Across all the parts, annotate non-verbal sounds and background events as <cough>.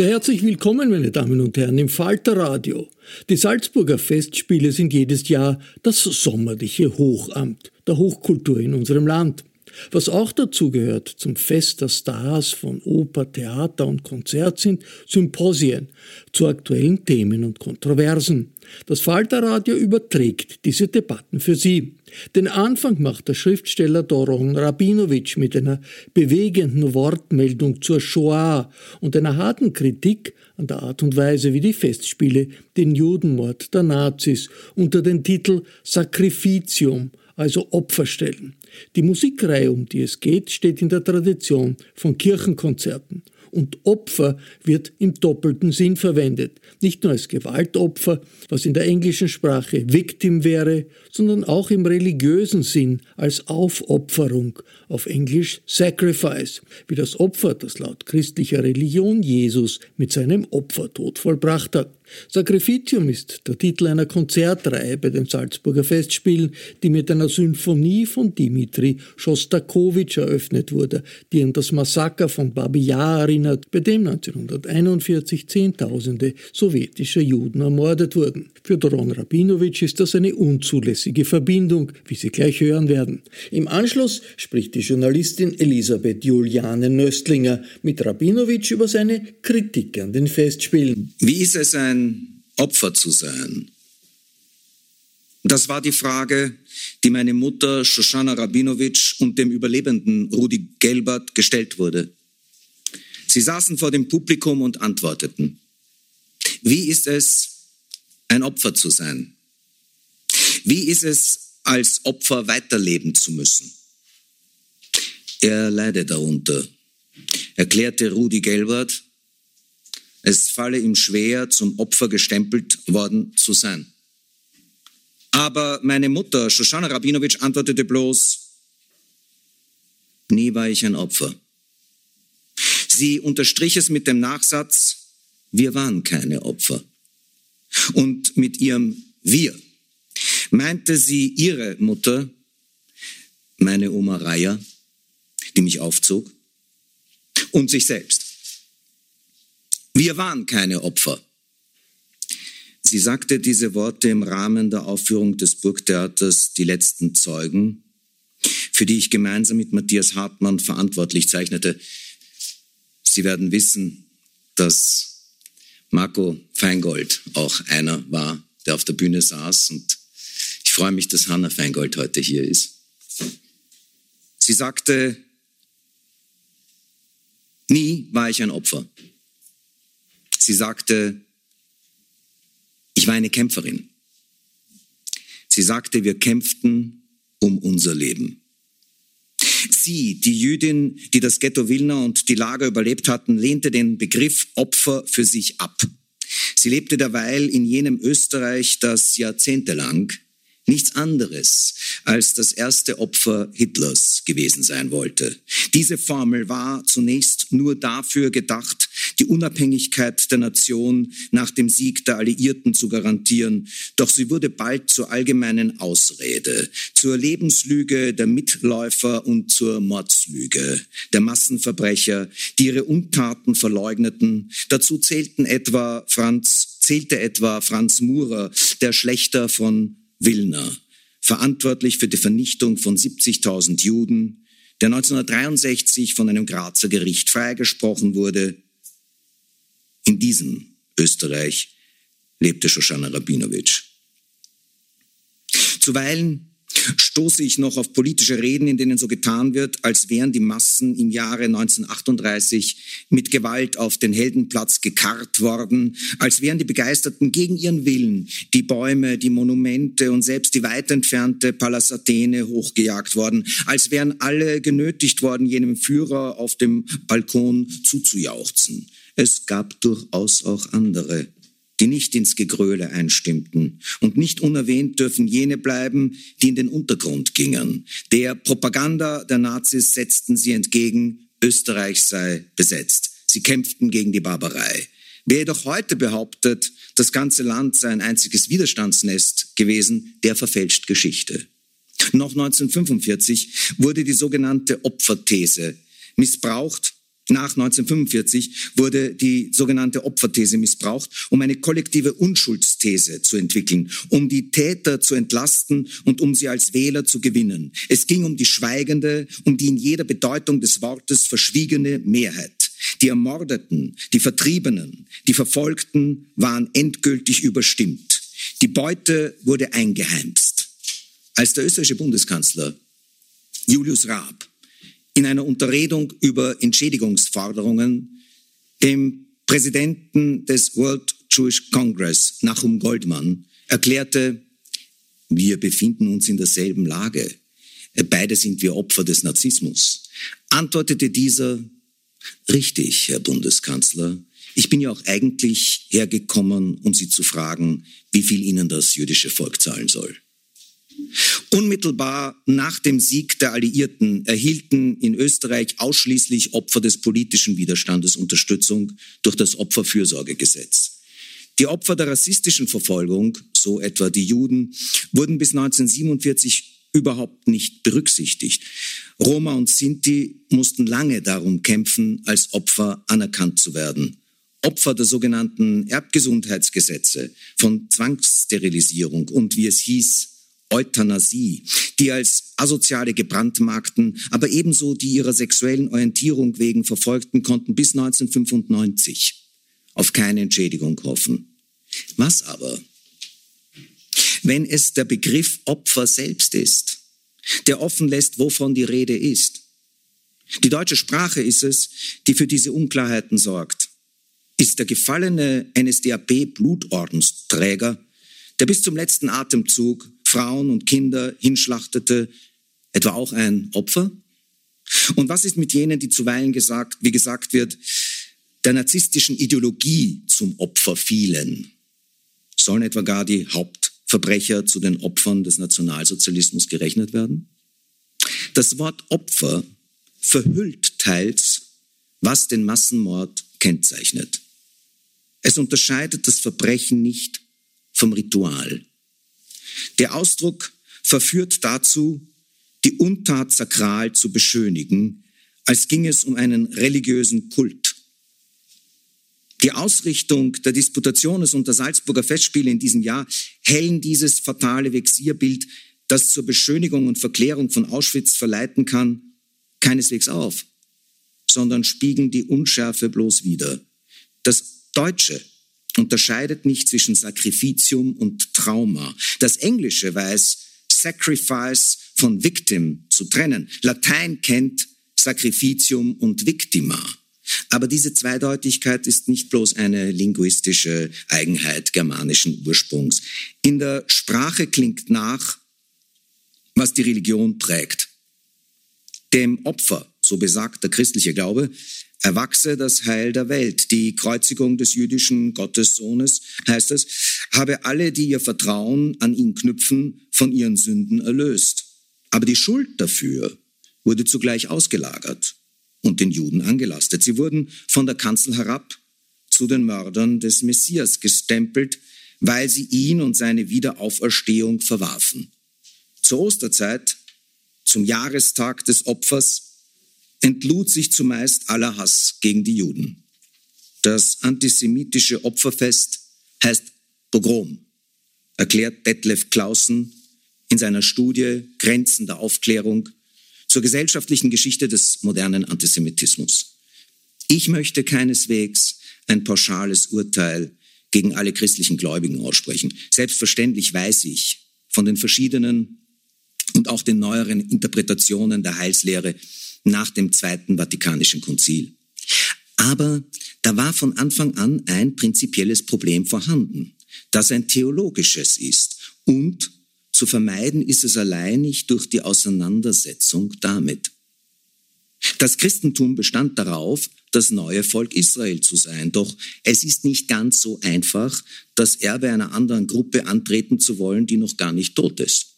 Sehr herzlich willkommen, meine Damen und Herren, im Falter Radio. Die Salzburger Festspiele sind jedes Jahr das sommerliche Hochamt der Hochkultur in unserem Land. Was auch dazu gehört zum Fest der Stars von Oper, Theater und Konzert sind Symposien zu aktuellen Themen und Kontroversen. Das Falterradio überträgt diese Debatten für Sie. Den Anfang macht der Schriftsteller Doron Rabinowitsch mit einer bewegenden Wortmeldung zur Shoah und einer harten Kritik an der Art und Weise, wie die Festspiele den Judenmord der Nazis unter den Titel Sacrificium, also Opfer stellen. Die Musikreihe, um die es geht, steht in der Tradition von Kirchenkonzerten und Opfer wird im doppelten Sinn verwendet. Nicht nur als Gewaltopfer, was in der englischen Sprache Victim wäre, sondern auch im religiösen Sinn als Aufopferung, auf Englisch Sacrifice, wie das Opfer, das laut christlicher Religion Jesus mit seinem Opfertod vollbracht hat. Sacrificium ist der Titel einer Konzertreihe bei den Salzburger Festspielen, die mit einer Symphonie von Dimitri Schostakowitsch eröffnet wurde, die an das Massaker von Babi Yar erinnert, bei dem 1941 Zehntausende sowjetischer Juden ermordet wurden. Für Doron Rabinowitsch ist das eine unzulässige Verbindung, wie Sie gleich hören werden. Im Anschluss spricht die Journalistin Elisabeth Juliane Nöstlinger mit Rabinowitsch über seine Kritik an den Festspielen. Wie ist es ein Opfer zu sein? Das war die Frage, die meine Mutter Shoshana Rabinowitsch und dem Überlebenden Rudi Gelbert gestellt wurde. Sie saßen vor dem Publikum und antworteten. Wie ist es, ein Opfer zu sein? Wie ist es, als Opfer weiterleben zu müssen? Er leide darunter, erklärte Rudi Gelbert es falle ihm schwer, zum Opfer gestempelt worden zu sein. Aber meine Mutter, Shoshana Rabinowitsch, antwortete bloß, nie war ich ein Opfer. Sie unterstrich es mit dem Nachsatz, wir waren keine Opfer. Und mit ihrem Wir meinte sie ihre Mutter, meine Oma Raya, die mich aufzog, und sich selbst. Wir waren keine Opfer. Sie sagte diese Worte im Rahmen der Aufführung des Burgtheaters Die letzten Zeugen, für die ich gemeinsam mit Matthias Hartmann verantwortlich zeichnete. Sie werden wissen, dass Marco Feingold auch einer war, der auf der Bühne saß und ich freue mich, dass Hanna Feingold heute hier ist. Sie sagte, Nie war ich ein Opfer. Sie sagte, ich war eine Kämpferin. Sie sagte, wir kämpften um unser Leben. Sie, die Jüdin, die das Ghetto Wilna und die Lager überlebt hatten, lehnte den Begriff Opfer für sich ab. Sie lebte derweil in jenem Österreich, das jahrzehntelang nichts anderes als das erste Opfer Hitlers gewesen sein wollte. Diese Formel war zunächst nur dafür gedacht, die Unabhängigkeit der Nation nach dem Sieg der Alliierten zu garantieren, doch sie wurde bald zur allgemeinen Ausrede, zur Lebenslüge der Mitläufer und zur Mordslüge der Massenverbrecher, die ihre Untaten verleugneten. Dazu zählten etwa Franz zählte etwa Franz Murer, der Schlechter von Wilner, verantwortlich für die Vernichtung von 70.000 Juden, der 1963 von einem Grazer Gericht freigesprochen wurde. In diesem Österreich lebte Shoshana Rabinowitsch. Zuweilen stoße ich noch auf politische Reden, in denen so getan wird, als wären die Massen im Jahre 1938 mit Gewalt auf den Heldenplatz gekarrt worden, als wären die Begeisterten gegen ihren Willen die Bäume, die Monumente und selbst die weit entfernte Pallas Athene hochgejagt worden, als wären alle genötigt worden, jenem Führer auf dem Balkon zuzujauchzen. Es gab durchaus auch andere die nicht ins Gegröle einstimmten. Und nicht unerwähnt dürfen jene bleiben, die in den Untergrund gingen. Der Propaganda der Nazis setzten sie entgegen, Österreich sei besetzt. Sie kämpften gegen die Barbarei. Wer jedoch heute behauptet, das ganze Land sei ein einziges Widerstandsnest gewesen, der verfälscht Geschichte. Noch 1945 wurde die sogenannte Opferthese missbraucht nach 1945 wurde die sogenannte Opferthese missbraucht, um eine kollektive Unschuldsthese zu entwickeln, um die Täter zu entlasten und um sie als Wähler zu gewinnen. Es ging um die schweigende, um die in jeder Bedeutung des Wortes verschwiegene Mehrheit. Die Ermordeten, die Vertriebenen, die Verfolgten waren endgültig überstimmt. Die Beute wurde eingeheimst. Als der österreichische Bundeskanzler Julius Raab in einer Unterredung über Entschädigungsforderungen dem Präsidenten des World Jewish Congress, Nachum Goldman, erklärte, wir befinden uns in derselben Lage. Beide sind wir Opfer des Narzissmus. Antwortete dieser, richtig, Herr Bundeskanzler, ich bin ja auch eigentlich hergekommen, um Sie zu fragen, wie viel Ihnen das jüdische Volk zahlen soll. Unmittelbar nach dem Sieg der Alliierten erhielten in Österreich ausschließlich Opfer des politischen Widerstandes Unterstützung durch das Opferfürsorgegesetz. Die Opfer der rassistischen Verfolgung, so etwa die Juden, wurden bis 1947 überhaupt nicht berücksichtigt. Roma und Sinti mussten lange darum kämpfen, als Opfer anerkannt zu werden. Opfer der sogenannten Erbgesundheitsgesetze, von Zwangssterilisierung und, wie es hieß, Euthanasie, die als asoziale gebrandmarkten, aber ebenso die ihrer sexuellen Orientierung wegen verfolgten, konnten bis 1995 auf keine Entschädigung hoffen. Was aber, wenn es der Begriff Opfer selbst ist, der offen lässt, wovon die Rede ist? Die deutsche Sprache ist es, die für diese Unklarheiten sorgt. Ist der gefallene NSDAP-Blutordensträger, der bis zum letzten Atemzug Frauen und Kinder hinschlachtete, etwa auch ein Opfer? Und was ist mit jenen, die zuweilen gesagt, wie gesagt wird, der narzisstischen Ideologie zum Opfer fielen? Sollen etwa gar die Hauptverbrecher zu den Opfern des Nationalsozialismus gerechnet werden? Das Wort Opfer verhüllt teils, was den Massenmord kennzeichnet. Es unterscheidet das Verbrechen nicht vom Ritual. Der Ausdruck verführt dazu, die Untat sakral zu beschönigen, als ging es um einen religiösen Kult. Die Ausrichtung der Disputationes und der Salzburger Festspiele in diesem Jahr hellen dieses fatale Vexierbild, das zur Beschönigung und Verklärung von Auschwitz verleiten kann, keineswegs auf, sondern spiegeln die Unschärfe bloß wider. Das Deutsche unterscheidet nicht zwischen Sacrificium und Trauma. Das Englische weiß, Sacrifice von Victim zu trennen. Latein kennt Sacrificium und Victima. Aber diese Zweideutigkeit ist nicht bloß eine linguistische Eigenheit germanischen Ursprungs. In der Sprache klingt nach, was die Religion prägt. Dem Opfer, so besagt der christliche Glaube, erwachse das Heil der Welt. Die Kreuzigung des jüdischen Gottessohnes, heißt es, habe alle, die ihr Vertrauen an ihn knüpfen, von ihren Sünden erlöst. Aber die Schuld dafür wurde zugleich ausgelagert und den Juden angelastet. Sie wurden von der Kanzel herab zu den Mördern des Messias gestempelt, weil sie ihn und seine Wiederauferstehung verwarfen. Zur Osterzeit, zum Jahrestag des Opfers, entlud sich zumeist aller Hass gegen die Juden. Das antisemitische Opferfest heißt Pogrom, erklärt Detlef Clausen in seiner Studie Grenzen der Aufklärung zur gesellschaftlichen Geschichte des modernen Antisemitismus. Ich möchte keineswegs ein pauschales Urteil gegen alle christlichen Gläubigen aussprechen. Selbstverständlich weiß ich von den verschiedenen und auch den neueren Interpretationen der Heilslehre nach dem Zweiten Vatikanischen Konzil. Aber da war von Anfang an ein prinzipielles Problem vorhanden, das ein theologisches ist und zu vermeiden ist es allein nicht durch die Auseinandersetzung damit. Das Christentum bestand darauf, das neue Volk Israel zu sein. Doch es ist nicht ganz so einfach, das Erbe einer anderen Gruppe antreten zu wollen, die noch gar nicht tot ist.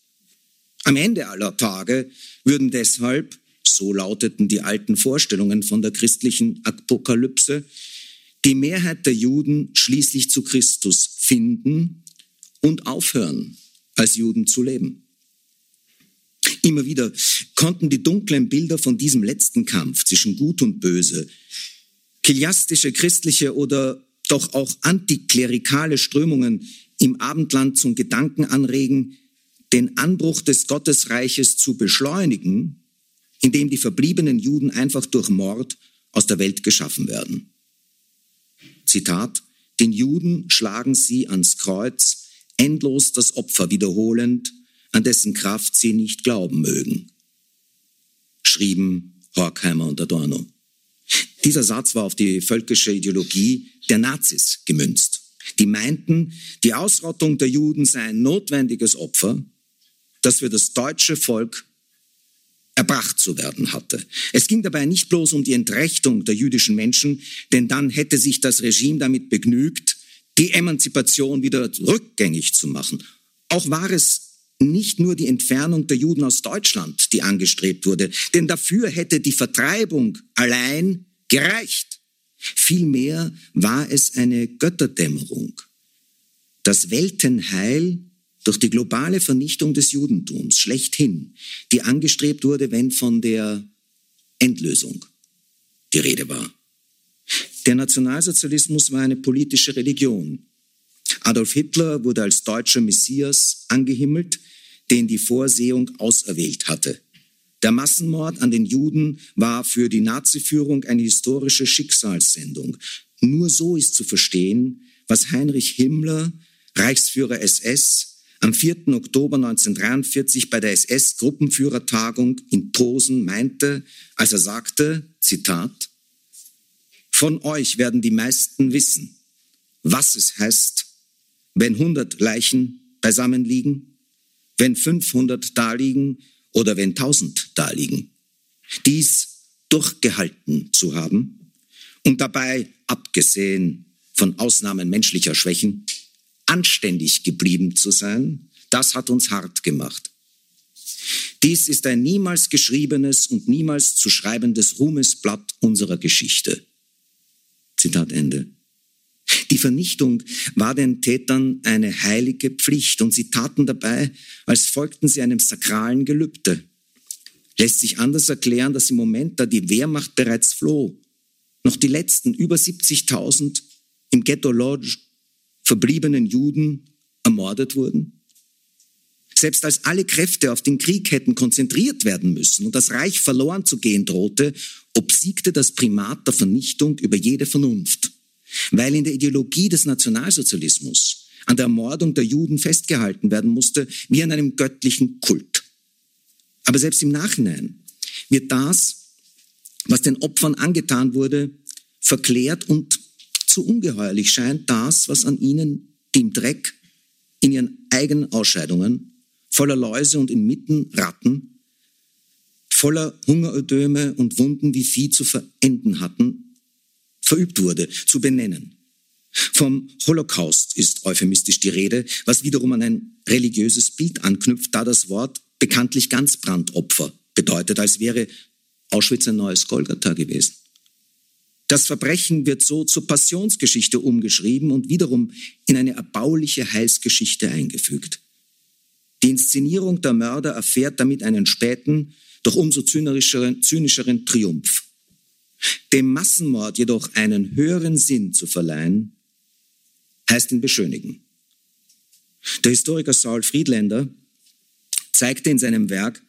Am Ende aller Tage würden deshalb, so lauteten die alten Vorstellungen von der christlichen Apokalypse, die Mehrheit der Juden schließlich zu Christus finden und aufhören, als Juden zu leben. Immer wieder konnten die dunklen Bilder von diesem letzten Kampf zwischen Gut und Böse, kiliastische, christliche oder doch auch antiklerikale Strömungen im Abendland zum Gedanken anregen, den Anbruch des Gottesreiches zu beschleunigen, indem die verbliebenen Juden einfach durch Mord aus der Welt geschaffen werden. Zitat, den Juden schlagen sie ans Kreuz, endlos das Opfer wiederholend, an dessen Kraft sie nicht glauben mögen, schrieben Horkheimer und Adorno. Dieser Satz war auf die völkische Ideologie der Nazis gemünzt. Die meinten, die Ausrottung der Juden sei ein notwendiges Opfer, das für das deutsche Volk erbracht zu werden hatte. Es ging dabei nicht bloß um die Entrechtung der jüdischen Menschen, denn dann hätte sich das Regime damit begnügt, die Emanzipation wieder rückgängig zu machen. Auch war es nicht nur die Entfernung der Juden aus Deutschland, die angestrebt wurde, denn dafür hätte die Vertreibung allein gereicht. Vielmehr war es eine Götterdämmerung. Das Weltenheil durch die globale Vernichtung des Judentums schlechthin, die angestrebt wurde, wenn von der Endlösung die Rede war. Der Nationalsozialismus war eine politische Religion. Adolf Hitler wurde als deutscher Messias angehimmelt, den die Vorsehung auserwählt hatte. Der Massenmord an den Juden war für die Naziführung eine historische Schicksalssendung. Nur so ist zu verstehen, was Heinrich Himmler, Reichsführer SS, am 4. Oktober 1943 bei der SS-Gruppenführertagung in Posen meinte, als er sagte, Zitat, von euch werden die meisten wissen, was es heißt, wenn 100 Leichen beisammen liegen, wenn 500 daliegen oder wenn 1000 daliegen. Dies durchgehalten zu haben und dabei, abgesehen von Ausnahmen menschlicher Schwächen, anständig geblieben zu sein, das hat uns hart gemacht. Dies ist ein niemals geschriebenes und niemals zu schreibendes Ruhmesblatt unserer Geschichte. Zitat Ende. Die Vernichtung war den Tätern eine heilige Pflicht und sie taten dabei, als folgten sie einem sakralen Gelübde. Lässt sich anders erklären, dass im Moment, da die Wehrmacht bereits floh, noch die letzten über 70.000 im Ghetto Lodge verbliebenen Juden ermordet wurden? Selbst als alle Kräfte auf den Krieg hätten konzentriert werden müssen und das Reich verloren zu gehen drohte, obsiegte das Primat der Vernichtung über jede Vernunft, weil in der Ideologie des Nationalsozialismus an der Ermordung der Juden festgehalten werden musste, wie an einem göttlichen Kult. Aber selbst im Nachhinein wird das, was den Opfern angetan wurde, verklärt und zu ungeheuerlich scheint das, was an ihnen, dem Dreck, in ihren eigenen Ausscheidungen, voller Läuse und inmitten Ratten, voller Hungerödöme und Wunden wie Vieh zu verenden hatten, verübt wurde, zu benennen. Vom Holocaust ist euphemistisch die Rede, was wiederum an ein religiöses Bild anknüpft, da das Wort bekanntlich Ganzbrandopfer bedeutet, als wäre Auschwitz ein neues Golgatha gewesen. Das Verbrechen wird so zur Passionsgeschichte umgeschrieben und wiederum in eine erbauliche Heilsgeschichte eingefügt. Die Inszenierung der Mörder erfährt damit einen späten, doch umso zynischeren, zynischeren Triumph. Dem Massenmord jedoch einen höheren Sinn zu verleihen, heißt ihn beschönigen. Der Historiker Saul Friedländer zeigte in seinem Werk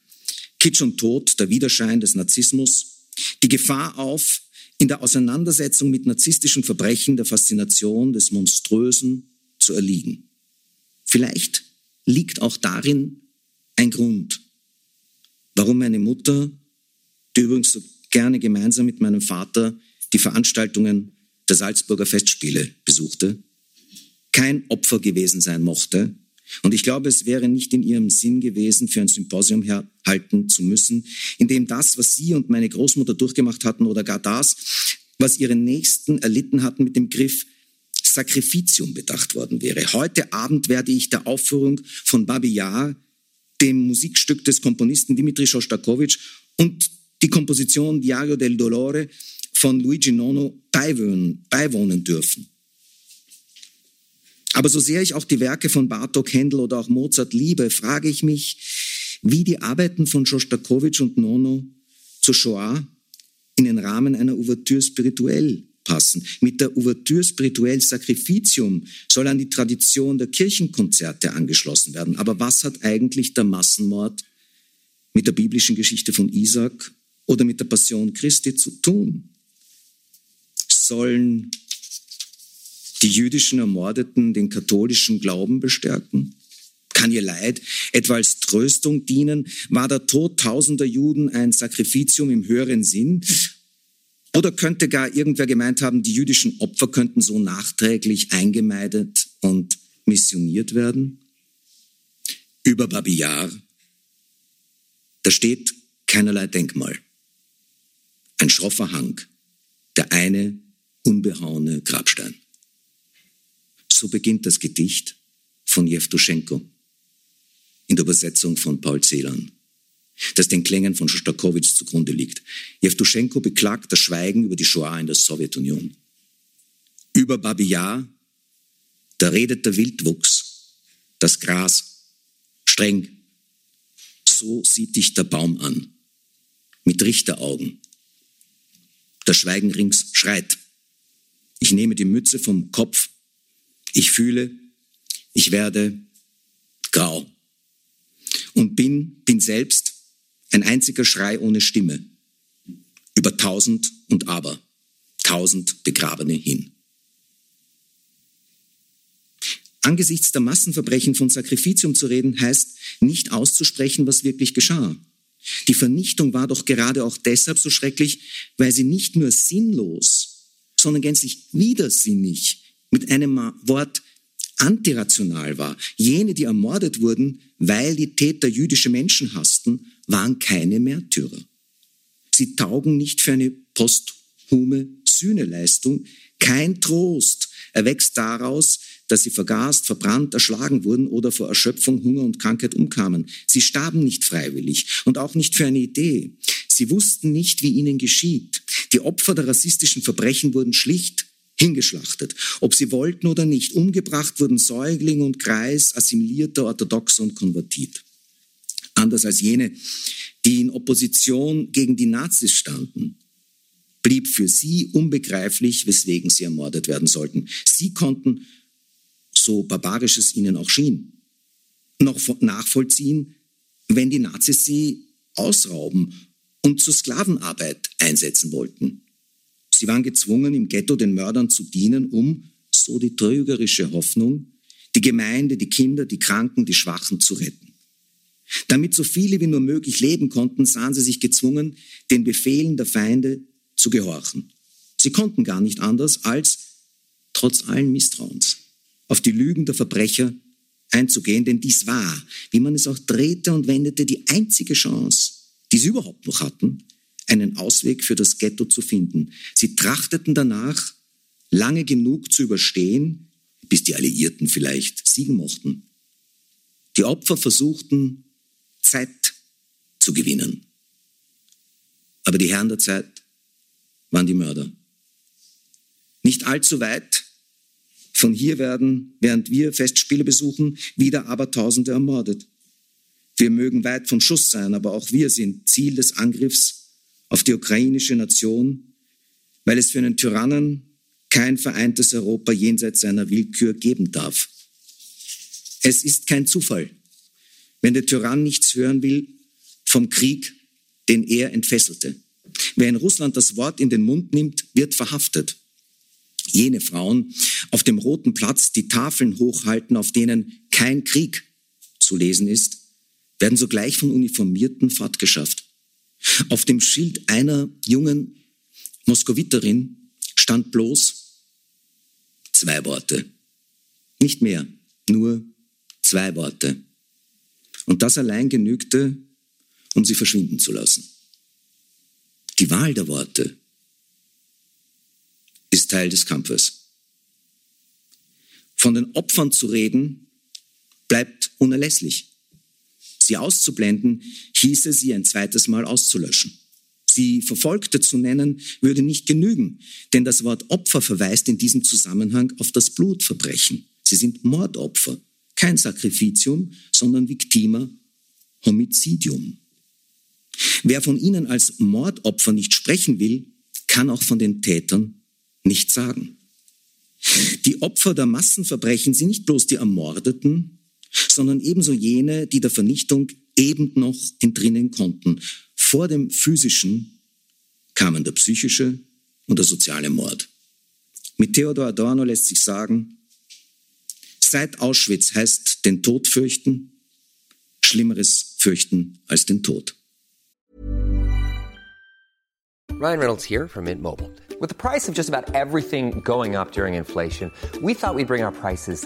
Kitsch und Tod, der Widerschein des Narzissmus, die Gefahr auf, in der Auseinandersetzung mit narzisstischen Verbrechen der Faszination des Monströsen zu erliegen. Vielleicht liegt auch darin ein Grund, warum meine Mutter, die übrigens so gerne gemeinsam mit meinem Vater die Veranstaltungen der Salzburger Festspiele besuchte, kein Opfer gewesen sein mochte. Und ich glaube, es wäre nicht in ihrem Sinn gewesen, für ein Symposium halten zu müssen, in dem das, was sie und meine Großmutter durchgemacht hatten oder gar das, was ihre Nächsten erlitten hatten, mit dem Griff Sacrificium bedacht worden wäre. Heute Abend werde ich der Aufführung von Babi Yar, dem Musikstück des Komponisten Dimitri Shostakovich und die Komposition Diario del Dolore von Luigi Nono beiwohnen, beiwohnen dürfen. Aber so sehr ich auch die Werke von Bartok, Händel oder auch Mozart liebe, frage ich mich, wie die Arbeiten von Schostakowitsch und Nono zur Shoah in den Rahmen einer Ouvertüre spirituell passen. Mit der Ouvertüre spirituell Sacrificium soll an die Tradition der Kirchenkonzerte angeschlossen werden. Aber was hat eigentlich der Massenmord mit der biblischen Geschichte von Isaac oder mit der Passion Christi zu tun? Sollen die jüdischen Ermordeten den katholischen Glauben bestärken? Kann ihr Leid etwa als Tröstung dienen? War der Tod tausender Juden ein Sakrifitium im höheren Sinn? Oder könnte gar irgendwer gemeint haben, die jüdischen Opfer könnten so nachträglich eingemeidet und missioniert werden? Über Babi Yar, da steht keinerlei Denkmal. Ein schroffer Hang, der eine unbehauene Grabstein. So beginnt das Gedicht von Jewtuschenko in der Übersetzung von Paul Celan, das den Klängen von Schostakowitsch zugrunde liegt. Jewtuschenko beklagt das Schweigen über die Shoah in der Sowjetunion. Über Babi Yar, da redet der Wildwuchs, das Gras, streng. So sieht dich der Baum an, mit Richteraugen. Das Schweigen rings schreit. Ich nehme die Mütze vom Kopf ich fühle, ich werde grau und bin, bin selbst ein einziger Schrei ohne Stimme über tausend und aber, tausend Begrabene hin. Angesichts der Massenverbrechen von Sakrifitium zu reden, heißt nicht auszusprechen, was wirklich geschah. Die Vernichtung war doch gerade auch deshalb so schrecklich, weil sie nicht nur sinnlos, sondern gänzlich widersinnig mit einem Wort antirational war. Jene, die ermordet wurden, weil die Täter jüdische Menschen hassten, waren keine Märtyrer. Sie taugen nicht für eine posthume Sühneleistung. Kein Trost erwächst daraus, dass sie vergast, verbrannt, erschlagen wurden oder vor Erschöpfung, Hunger und Krankheit umkamen. Sie starben nicht freiwillig und auch nicht für eine Idee. Sie wussten nicht, wie ihnen geschieht. Die Opfer der rassistischen Verbrechen wurden schlicht hingeschlachtet. Ob sie wollten oder nicht, umgebracht wurden Säugling und Kreis, assimilierter Orthodoxer und Konvertit. Anders als jene, die in Opposition gegen die Nazis standen, blieb für sie unbegreiflich, weswegen sie ermordet werden sollten. Sie konnten, so barbarisch es ihnen auch schien, noch nachvollziehen, wenn die Nazis sie ausrauben und zur Sklavenarbeit einsetzen wollten. Sie waren gezwungen, im Ghetto den Mördern zu dienen, um, so die trügerische Hoffnung, die Gemeinde, die Kinder, die Kranken, die Schwachen zu retten. Damit so viele wie nur möglich leben konnten, sahen sie sich gezwungen, den Befehlen der Feinde zu gehorchen. Sie konnten gar nicht anders, als trotz allen Misstrauens auf die Lügen der Verbrecher einzugehen, denn dies war, wie man es auch drehte und wendete, die einzige Chance, die sie überhaupt noch hatten, einen Ausweg für das Ghetto zu finden. Sie trachteten danach, lange genug zu überstehen, bis die Alliierten vielleicht siegen mochten. Die Opfer versuchten, Zeit zu gewinnen. Aber die Herren der Zeit waren die Mörder. Nicht allzu weit von hier werden, während wir Festspiele besuchen, wieder aber Tausende ermordet. Wir mögen weit vom Schuss sein, aber auch wir sind Ziel des Angriffs auf die ukrainische Nation, weil es für einen Tyrannen kein vereintes Europa jenseits seiner Willkür geben darf. Es ist kein Zufall, wenn der Tyrann nichts hören will vom Krieg, den er entfesselte. Wer in Russland das Wort in den Mund nimmt, wird verhaftet. Jene Frauen auf dem Roten Platz die Tafeln hochhalten, auf denen kein Krieg zu lesen ist, werden sogleich von Uniformierten fortgeschafft. Auf dem Schild einer jungen Moskowiterin stand bloß zwei Worte. Nicht mehr, nur zwei Worte. Und das allein genügte, um sie verschwinden zu lassen. Die Wahl der Worte ist Teil des Kampfes. Von den Opfern zu reden, bleibt unerlässlich. Sie auszublenden, hieße sie ein zweites Mal auszulöschen. Sie Verfolgte zu nennen, würde nicht genügen, denn das Wort Opfer verweist in diesem Zusammenhang auf das Blutverbrechen. Sie sind Mordopfer, kein Sacrificium, sondern Victima Homizidium. Wer von ihnen als Mordopfer nicht sprechen will, kann auch von den Tätern nicht sagen. Die Opfer der Massenverbrechen sind nicht bloß die Ermordeten, sondern ebenso jene, die der Vernichtung eben noch entrinnen konnten. Vor dem physischen kamen der psychische und der soziale Mord. Mit Theodor Adorno lässt sich sagen, seit Auschwitz heißt den Tod fürchten, Schlimmeres fürchten als den Tod. Ryan Reynolds here from Mint Mobile. With the price of just about everything going up during inflation, we thought we'd bring our prices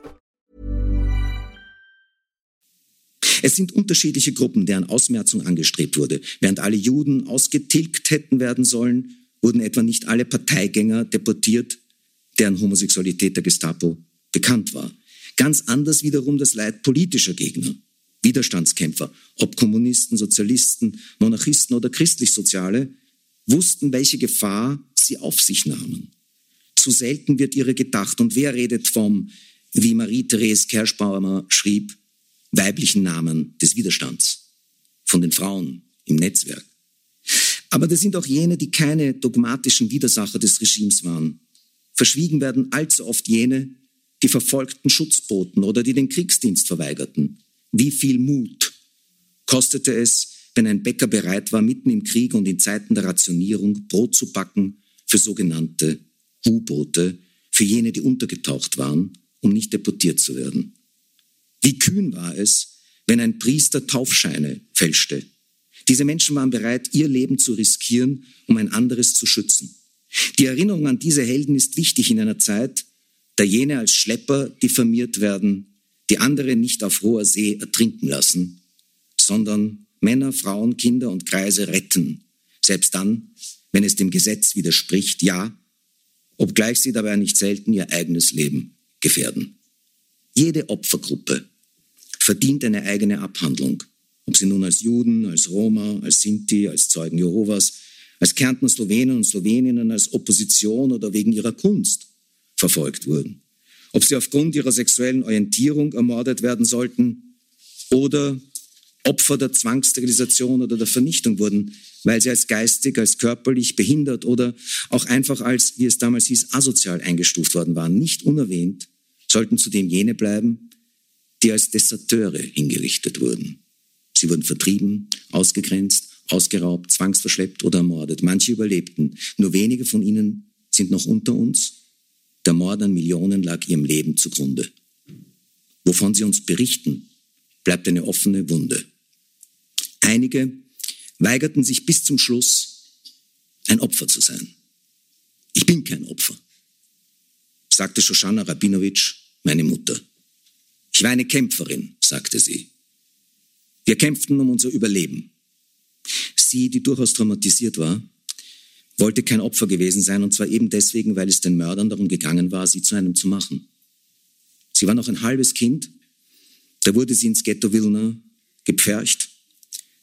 Es sind unterschiedliche Gruppen, deren Ausmerzung angestrebt wurde. Während alle Juden ausgetilgt hätten werden sollen, wurden etwa nicht alle Parteigänger deportiert, deren Homosexualität der Gestapo bekannt war. Ganz anders wiederum das Leid politischer Gegner, Widerstandskämpfer, ob Kommunisten, Sozialisten, Monarchisten oder Christlich-Soziale, wussten, welche Gefahr sie auf sich nahmen. Zu selten wird ihre gedacht. Und wer redet vom, wie Marie-Therese Kerschbaumer schrieb, weiblichen Namen des Widerstands, von den Frauen im Netzwerk. Aber das sind auch jene, die keine dogmatischen Widersacher des Regimes waren. Verschwiegen werden allzu oft jene, die verfolgten Schutz boten oder die den Kriegsdienst verweigerten. Wie viel Mut kostete es, wenn ein Bäcker bereit war, mitten im Krieg und in Zeiten der Rationierung Brot zu backen für sogenannte U-Boote, für jene, die untergetaucht waren, um nicht deportiert zu werden. Wie kühn war es, wenn ein Priester Taufscheine fälschte. Diese Menschen waren bereit, ihr Leben zu riskieren, um ein anderes zu schützen. Die Erinnerung an diese Helden ist wichtig in einer Zeit, da jene als Schlepper diffamiert werden, die andere nicht auf hoher See ertrinken lassen, sondern Männer, Frauen, Kinder und Kreise retten, selbst dann, wenn es dem Gesetz widerspricht, ja, obgleich sie dabei nicht selten ihr eigenes Leben gefährden. Jede Opfergruppe verdient eine eigene Abhandlung, ob sie nun als Juden, als Roma, als Sinti, als Zeugen Jehovas, als Kärntner Slowenen und Sloweninnen, als Opposition oder wegen ihrer Kunst verfolgt wurden. Ob sie aufgrund ihrer sexuellen Orientierung ermordet werden sollten oder Opfer der Zwangssterilisation oder der Vernichtung wurden, weil sie als geistig, als körperlich behindert oder auch einfach als, wie es damals hieß, asozial eingestuft worden waren. Nicht unerwähnt sollten zudem jene bleiben, die als Deserteure hingerichtet wurden. Sie wurden vertrieben, ausgegrenzt, ausgeraubt, zwangsverschleppt oder ermordet. Manche überlebten. Nur wenige von ihnen sind noch unter uns. Der Mord an Millionen lag ihrem Leben zugrunde. Wovon sie uns berichten, bleibt eine offene Wunde. Einige weigerten sich bis zum Schluss, ein Opfer zu sein. Ich bin kein Opfer, sagte Shoshana Rabinowitsch, meine Mutter. Ich war eine Kämpferin, sagte sie. Wir kämpften um unser Überleben. Sie, die durchaus traumatisiert war, wollte kein Opfer gewesen sein, und zwar eben deswegen, weil es den Mördern darum gegangen war, sie zu einem zu machen. Sie war noch ein halbes Kind, da wurde sie ins Ghetto Wilna gepfercht.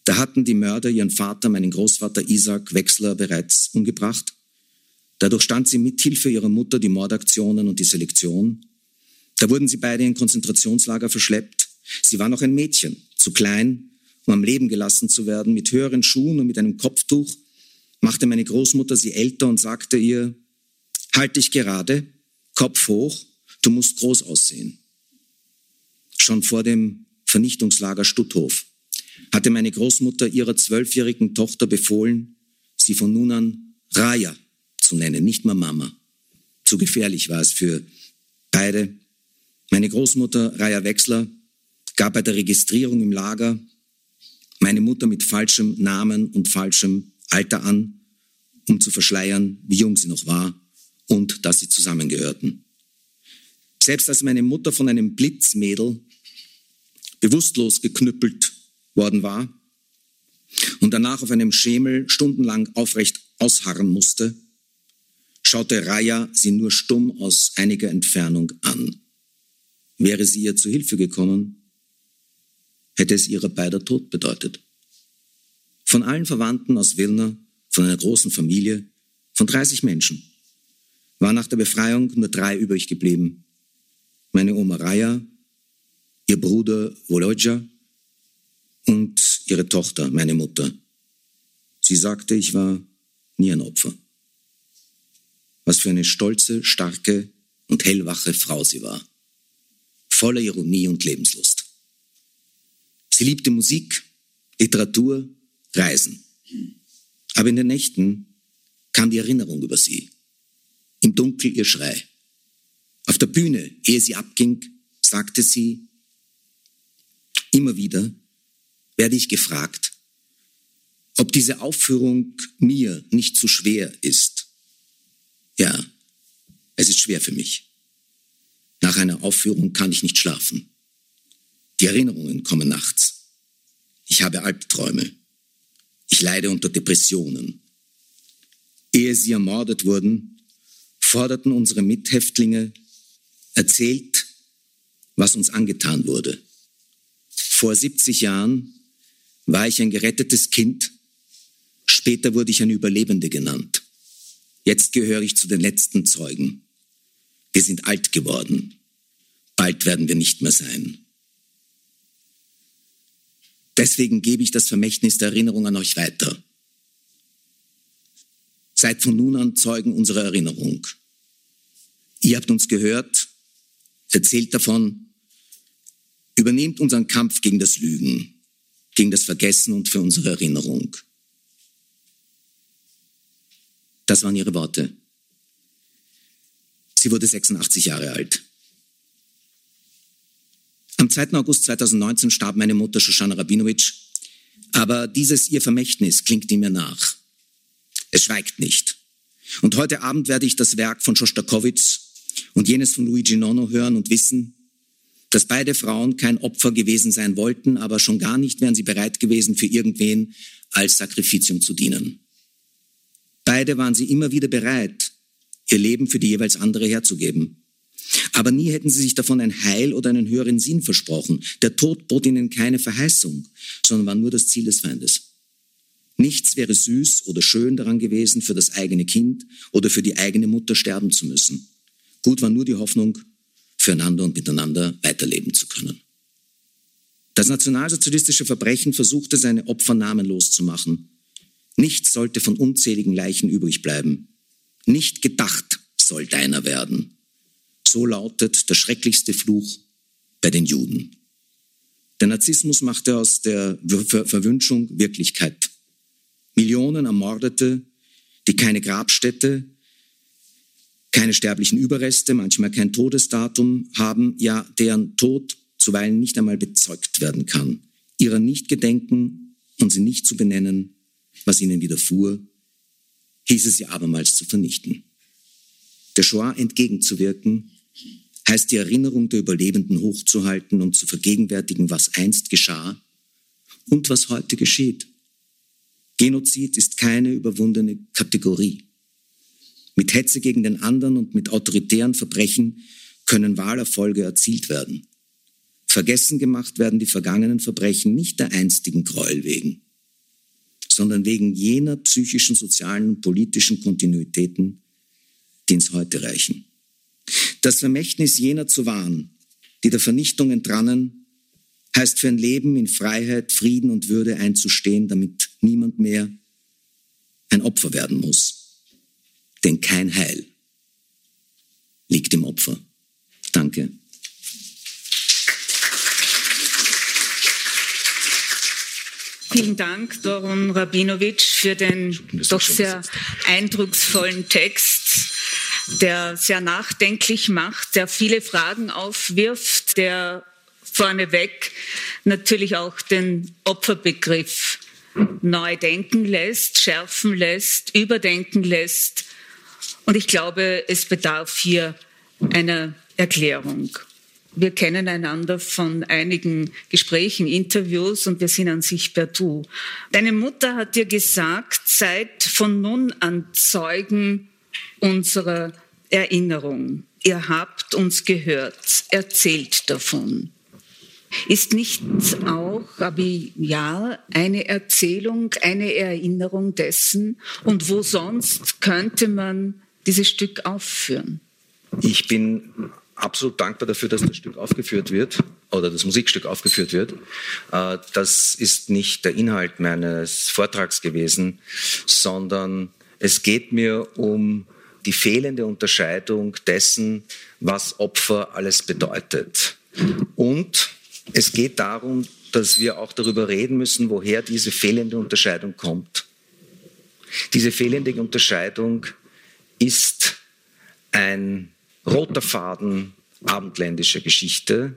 Da hatten die Mörder ihren Vater, meinen Großvater Isaac Wechsler, bereits umgebracht. Dadurch stand sie mit Hilfe ihrer Mutter die Mordaktionen und die Selektion. Da wurden sie beide in Konzentrationslager verschleppt. Sie war noch ein Mädchen, zu klein, um am Leben gelassen zu werden. Mit höheren Schuhen und mit einem Kopftuch machte meine Großmutter sie älter und sagte ihr, halt dich gerade, Kopf hoch, du musst groß aussehen. Schon vor dem Vernichtungslager Stutthof hatte meine Großmutter ihrer zwölfjährigen Tochter befohlen, sie von nun an Raya zu nennen, nicht mehr Mama. Zu gefährlich war es für beide. Meine Großmutter Raya Wechsler gab bei der Registrierung im Lager meine Mutter mit falschem Namen und falschem Alter an, um zu verschleiern, wie jung sie noch war und dass sie zusammengehörten. Selbst als meine Mutter von einem Blitzmädel bewusstlos geknüppelt worden war und danach auf einem Schemel stundenlang aufrecht ausharren musste, schaute Raya sie nur stumm aus einiger Entfernung an. Wäre sie ihr zu Hilfe gekommen, hätte es ihrer beider Tod bedeutet. Von allen Verwandten aus Wilna, von einer großen Familie, von 30 Menschen, war nach der Befreiung nur drei übrig geblieben. Meine Oma Raya, ihr Bruder Volodja und ihre Tochter, meine Mutter. Sie sagte, ich war nie ein Opfer. Was für eine stolze, starke und hellwache Frau sie war. Voller Ironie und Lebenslust. Sie liebte Musik, Literatur, Reisen. Aber in den Nächten kam die Erinnerung über sie. Im Dunkel ihr Schrei. Auf der Bühne, ehe sie abging, sagte sie, immer wieder werde ich gefragt, ob diese Aufführung mir nicht zu schwer ist. Ja, es ist schwer für mich. Nach einer Aufführung kann ich nicht schlafen. Die Erinnerungen kommen nachts. Ich habe Albträume. Ich leide unter Depressionen. Ehe sie ermordet wurden, forderten unsere Mithäftlinge, erzählt, was uns angetan wurde. Vor 70 Jahren war ich ein gerettetes Kind. Später wurde ich eine Überlebende genannt. Jetzt gehöre ich zu den letzten Zeugen. Wir sind alt geworden. Bald werden wir nicht mehr sein. Deswegen gebe ich das Vermächtnis der Erinnerung an euch weiter. Seid von nun an Zeugen unserer Erinnerung. Ihr habt uns gehört, erzählt davon, übernehmt unseren Kampf gegen das Lügen gegen das Vergessen und für unsere Erinnerung. Das waren ihre Worte. Sie wurde 86 Jahre alt. Am 2. August 2019 starb meine Mutter Shoshana Rabinowitsch, aber dieses ihr Vermächtnis klingt in mir nach. Es schweigt nicht. Und heute Abend werde ich das Werk von Schostakowitz und jenes von Luigi Nono hören und wissen, dass beide Frauen kein Opfer gewesen sein wollten, aber schon gar nicht wären sie bereit gewesen, für irgendwen als Sakrificium zu dienen. Beide waren sie immer wieder bereit, ihr Leben für die jeweils andere herzugeben. Aber nie hätten sie sich davon ein Heil oder einen höheren Sinn versprochen. Der Tod bot ihnen keine Verheißung, sondern war nur das Ziel des Feindes. Nichts wäre süß oder schön daran gewesen, für das eigene Kind oder für die eigene Mutter sterben zu müssen. Gut war nur die Hoffnung, füreinander und miteinander weiterleben zu können. Das nationalsozialistische Verbrechen versuchte seine Opfer namenlos zu machen. Nichts sollte von unzähligen Leichen übrig bleiben. Nicht gedacht soll deiner werden. So lautet der schrecklichste Fluch bei den Juden. Der Narzissmus machte aus der Ver Verwünschung Wirklichkeit. Millionen Ermordete, die keine Grabstätte, keine sterblichen Überreste, manchmal kein Todesdatum haben, ja deren Tod zuweilen nicht einmal bezeugt werden kann, ihrer nicht gedenken und sie nicht zu benennen, was ihnen widerfuhr, hieße sie abermals zu vernichten. Der Shoah entgegenzuwirken, heißt die Erinnerung der Überlebenden hochzuhalten und zu vergegenwärtigen, was einst geschah und was heute geschieht. Genozid ist keine überwundene Kategorie. Mit Hetze gegen den anderen und mit autoritären Verbrechen können Wahlerfolge erzielt werden. Vergessen gemacht werden die vergangenen Verbrechen nicht der einstigen Gräuel wegen, sondern wegen jener psychischen, sozialen und politischen Kontinuitäten, die ins Heute reichen. Das Vermächtnis jener zu wahren, die der Vernichtung entrannen, heißt für ein Leben in Freiheit, Frieden und Würde einzustehen, damit niemand mehr ein Opfer werden muss. Denn kein Heil liegt im Opfer. Danke. Vielen Dank, Doron Rabinovic, für den doch sehr eindrucksvollen Text, der sehr nachdenklich macht, der viele Fragen aufwirft, der vorneweg natürlich auch den Opferbegriff neu denken lässt, schärfen lässt, überdenken lässt. Und ich glaube, es bedarf hier einer Erklärung. Wir kennen einander von einigen Gesprächen, Interviews und wir sind an sich per Du. Deine Mutter hat dir gesagt, seid von nun an Zeugen unserer Erinnerung. Ihr habt uns gehört, erzählt davon. Ist nicht auch, ja, eine Erzählung, eine Erinnerung dessen? Und wo sonst könnte man dieses Stück aufführen? Ich bin absolut dankbar dafür, dass das Stück aufgeführt wird oder das Musikstück aufgeführt wird. Äh, das ist nicht der Inhalt meines Vortrags gewesen, sondern es geht mir um die fehlende Unterscheidung dessen, was Opfer alles bedeutet. Und es geht darum, dass wir auch darüber reden müssen, woher diese fehlende Unterscheidung kommt. Diese fehlende Unterscheidung ist ein roter Faden abendländischer Geschichte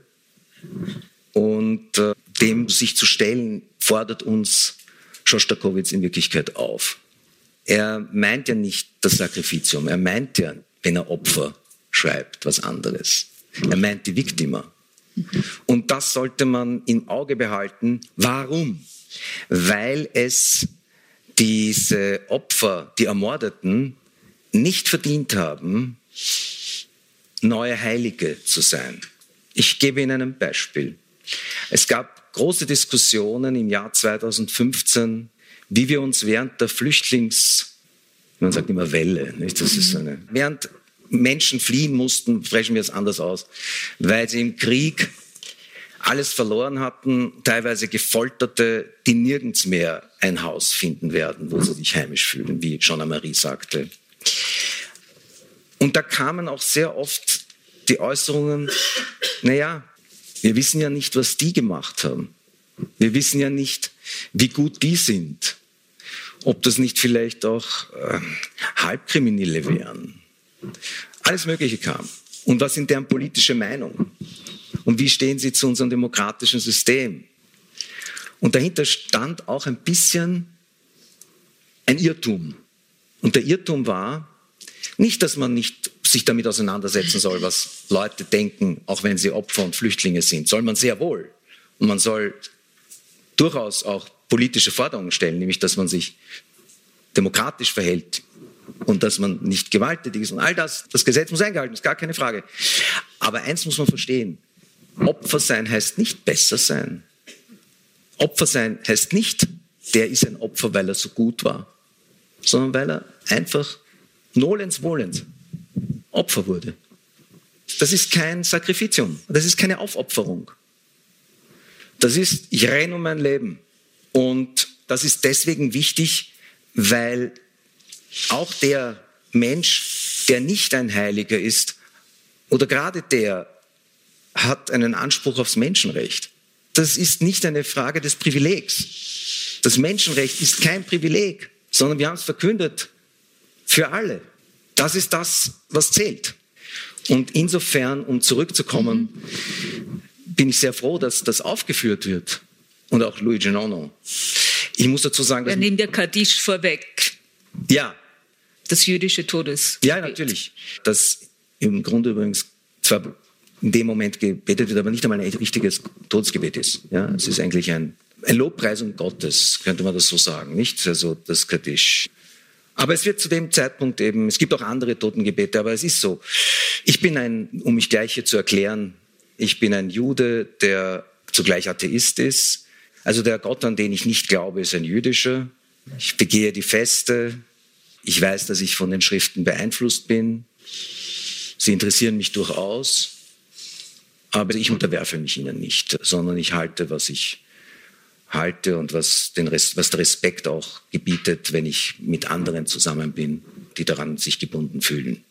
und äh, dem sich zu stellen, fordert uns Schostakowitz in Wirklichkeit auf. Er meint ja nicht das Sakrificium, er meint ja, wenn er Opfer schreibt, was anderes. Er meint die Viktima. Und das sollte man im Auge behalten. Warum? Weil es diese Opfer, die Ermordeten, nicht verdient haben, neue Heilige zu sein. Ich gebe Ihnen ein Beispiel. Es gab große Diskussionen im Jahr 2015, wie wir uns während der Flüchtlings, man sagt immer Welle, nicht? Das ist eine, während Menschen fliehen mussten, sprechen wir es anders aus, weil sie im Krieg alles verloren hatten, teilweise Gefolterte, die nirgends mehr ein Haus finden werden, wo sie sich heimisch fühlen, wie Jean-Marie sagte. Und da kamen auch sehr oft die Äußerungen, naja, wir wissen ja nicht, was die gemacht haben. Wir wissen ja nicht, wie gut die sind. Ob das nicht vielleicht auch äh, Halbkriminelle wären. Alles Mögliche kam. Und was sind deren politische Meinung? Und wie stehen sie zu unserem demokratischen System? Und dahinter stand auch ein bisschen ein Irrtum. Und der Irrtum war nicht, dass man nicht sich damit auseinandersetzen soll, was Leute denken, auch wenn sie Opfer und Flüchtlinge sind. Soll man sehr wohl. Und man soll durchaus auch politische Forderungen stellen, nämlich dass man sich demokratisch verhält und dass man nicht gewalttätig ist und all das. Das Gesetz muss eingehalten, ist gar keine Frage. Aber eins muss man verstehen. Opfer sein heißt nicht besser sein. Opfer sein heißt nicht, der ist ein Opfer, weil er so gut war, sondern weil er einfach nolens wohlens Opfer wurde. Das ist kein Sakrificium, das ist keine Aufopferung. Das ist, ich renne um mein Leben. Und das ist deswegen wichtig, weil auch der Mensch, der nicht ein Heiliger ist, oder gerade der hat einen Anspruch aufs Menschenrecht. das ist nicht eine Frage des Privilegs. Das Menschenrecht ist kein Privileg, sondern wir haben es verkündet für alle. Das ist das, was zählt. Und insofern, um zurückzukommen, bin ich sehr froh, dass das aufgeführt wird. Und auch Luigi Nono. Ich muss dazu sagen, dass. Wir nehmen der Kaddisch vorweg. Ja. Das jüdische Todes. Ja, natürlich. Das im Grunde übrigens zwar in dem Moment gebetet wird, aber nicht einmal ein richtiges Todesgebet ist. Ja, es ist eigentlich ein, ein Lobpreisung Gottes, könnte man das so sagen, nicht? Also das Kaddisch. Aber es wird zu dem Zeitpunkt eben, es gibt auch andere Totengebete, aber es ist so. Ich bin ein, um mich gleich hier zu erklären, ich bin ein Jude, der zugleich Atheist ist. Also der Gott, an den ich nicht glaube, ist ein jüdischer. Ich begehe die Feste. Ich weiß, dass ich von den Schriften beeinflusst bin. Sie interessieren mich durchaus. Aber ich unterwerfe mich ihnen nicht, sondern ich halte, was ich halte und was, den Res was der Respekt auch gebietet, wenn ich mit anderen zusammen bin, die daran sich gebunden fühlen.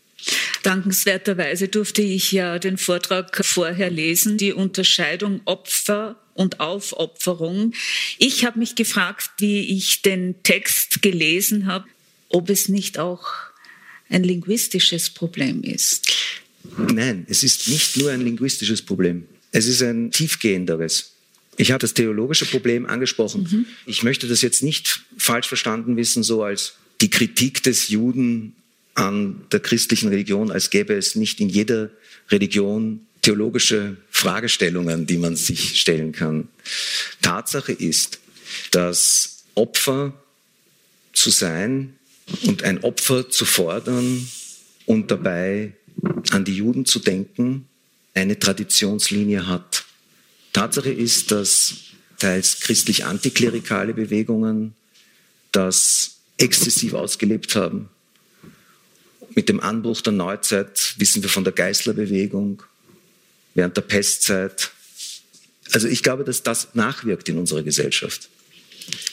Dankenswerterweise durfte ich ja den Vortrag vorher lesen, die Unterscheidung Opfer und Aufopferung. Ich habe mich gefragt, wie ich den Text gelesen habe, ob es nicht auch ein linguistisches Problem ist. Nein, es ist nicht nur ein linguistisches Problem. Es ist ein tiefgehenderes. Ich habe das theologische Problem angesprochen. Mhm. Ich möchte das jetzt nicht falsch verstanden wissen, so als die Kritik des Juden an der christlichen Religion, als gäbe es nicht in jeder Religion theologische Fragestellungen, die man sich stellen kann. Tatsache ist, dass Opfer zu sein und ein Opfer zu fordern und dabei an die Juden zu denken, eine Traditionslinie hat. Tatsache ist, dass teils christlich antiklerikale Bewegungen das exzessiv ausgelebt haben. Mit dem Anbruch der Neuzeit wissen wir von der Geißlerbewegung, während der Pestzeit. Also ich glaube, dass das nachwirkt in unserer Gesellschaft.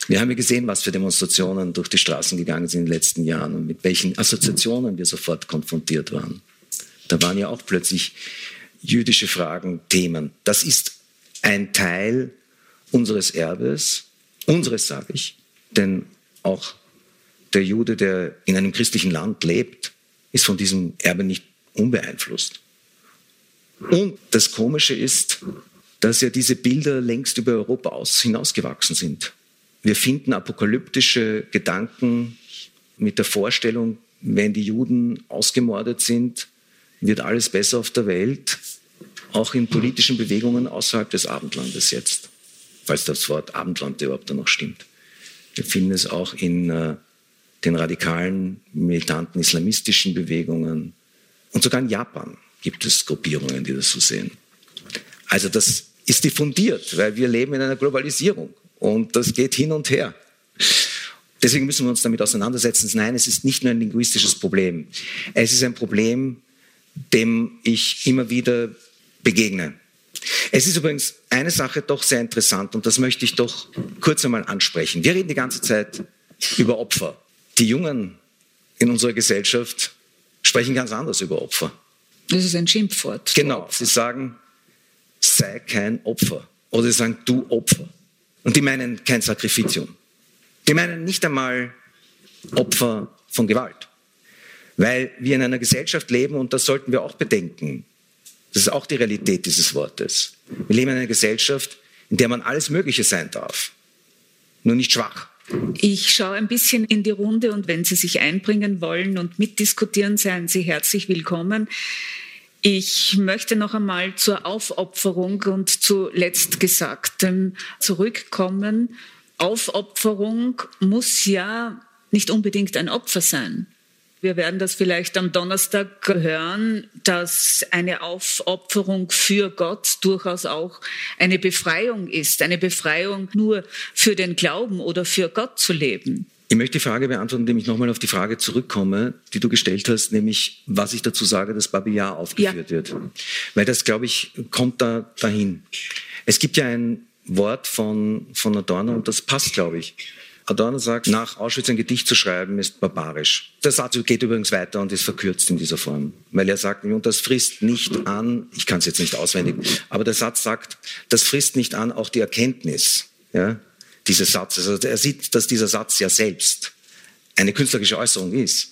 Wir haben ja gesehen, was für Demonstrationen durch die Straßen gegangen sind in den letzten Jahren und mit welchen Assoziationen wir sofort konfrontiert waren. Da waren ja auch plötzlich jüdische Fragen Themen. Das ist ein Teil unseres Erbes, unseres sage ich, denn auch der Jude, der in einem christlichen Land lebt, ist von diesem Erbe nicht unbeeinflusst. Und das Komische ist, dass ja diese Bilder längst über Europa aus, hinausgewachsen sind. Wir finden apokalyptische Gedanken mit der Vorstellung, wenn die Juden ausgemordet sind, wird alles besser auf der Welt auch in politischen Bewegungen außerhalb des Abendlandes jetzt, falls das Wort Abendland überhaupt noch stimmt. Wir finden es auch in äh, den radikalen, militanten islamistischen Bewegungen und sogar in Japan gibt es Gruppierungen, die das so sehen. Also das ist diffundiert, weil wir leben in einer Globalisierung und das geht hin und her. Deswegen müssen wir uns damit auseinandersetzen. Nein, es ist nicht nur ein linguistisches Problem. Es ist ein Problem, dem ich immer wieder begegne. Es ist übrigens eine Sache doch sehr interessant und das möchte ich doch kurz einmal ansprechen. Wir reden die ganze Zeit über Opfer. Die Jungen in unserer Gesellschaft sprechen ganz anders über Opfer. Das ist ein Schimpfwort. Genau, sie sagen, sei kein Opfer. Oder sie sagen, du Opfer. Und die meinen kein Sakrificium. Die meinen nicht einmal Opfer von Gewalt. Weil wir in einer Gesellschaft leben, und das sollten wir auch bedenken, das ist auch die Realität dieses Wortes. Wir leben in einer Gesellschaft, in der man alles Mögliche sein darf, nur nicht schwach. Ich schaue ein bisschen in die Runde und wenn Sie sich einbringen wollen und mitdiskutieren, seien Sie herzlich willkommen. Ich möchte noch einmal zur Aufopferung und zu letztgesagtem zurückkommen. Aufopferung muss ja nicht unbedingt ein Opfer sein. Wir werden das vielleicht am Donnerstag hören, dass eine Aufopferung für Gott durchaus auch eine Befreiung ist. Eine Befreiung nur für den Glauben oder für Gott zu leben. Ich möchte die Frage beantworten, indem ich nochmal auf die Frage zurückkomme, die du gestellt hast, nämlich was ich dazu sage, dass Babillard aufgeführt ja. wird. Weil das, glaube ich, kommt da dahin. Es gibt ja ein Wort von, von Adorno und das passt, glaube ich. Adorno sagt, nach Auschwitz ein Gedicht zu schreiben, ist barbarisch. Der Satz geht übrigens weiter und ist verkürzt in dieser Form, weil er sagt, und das frisst nicht an, ich kann es jetzt nicht auswendig, aber der Satz sagt, das frisst nicht an auch die Erkenntnis ja, dieses Satzes. Also er sieht, dass dieser Satz ja selbst eine künstlerische Äußerung ist.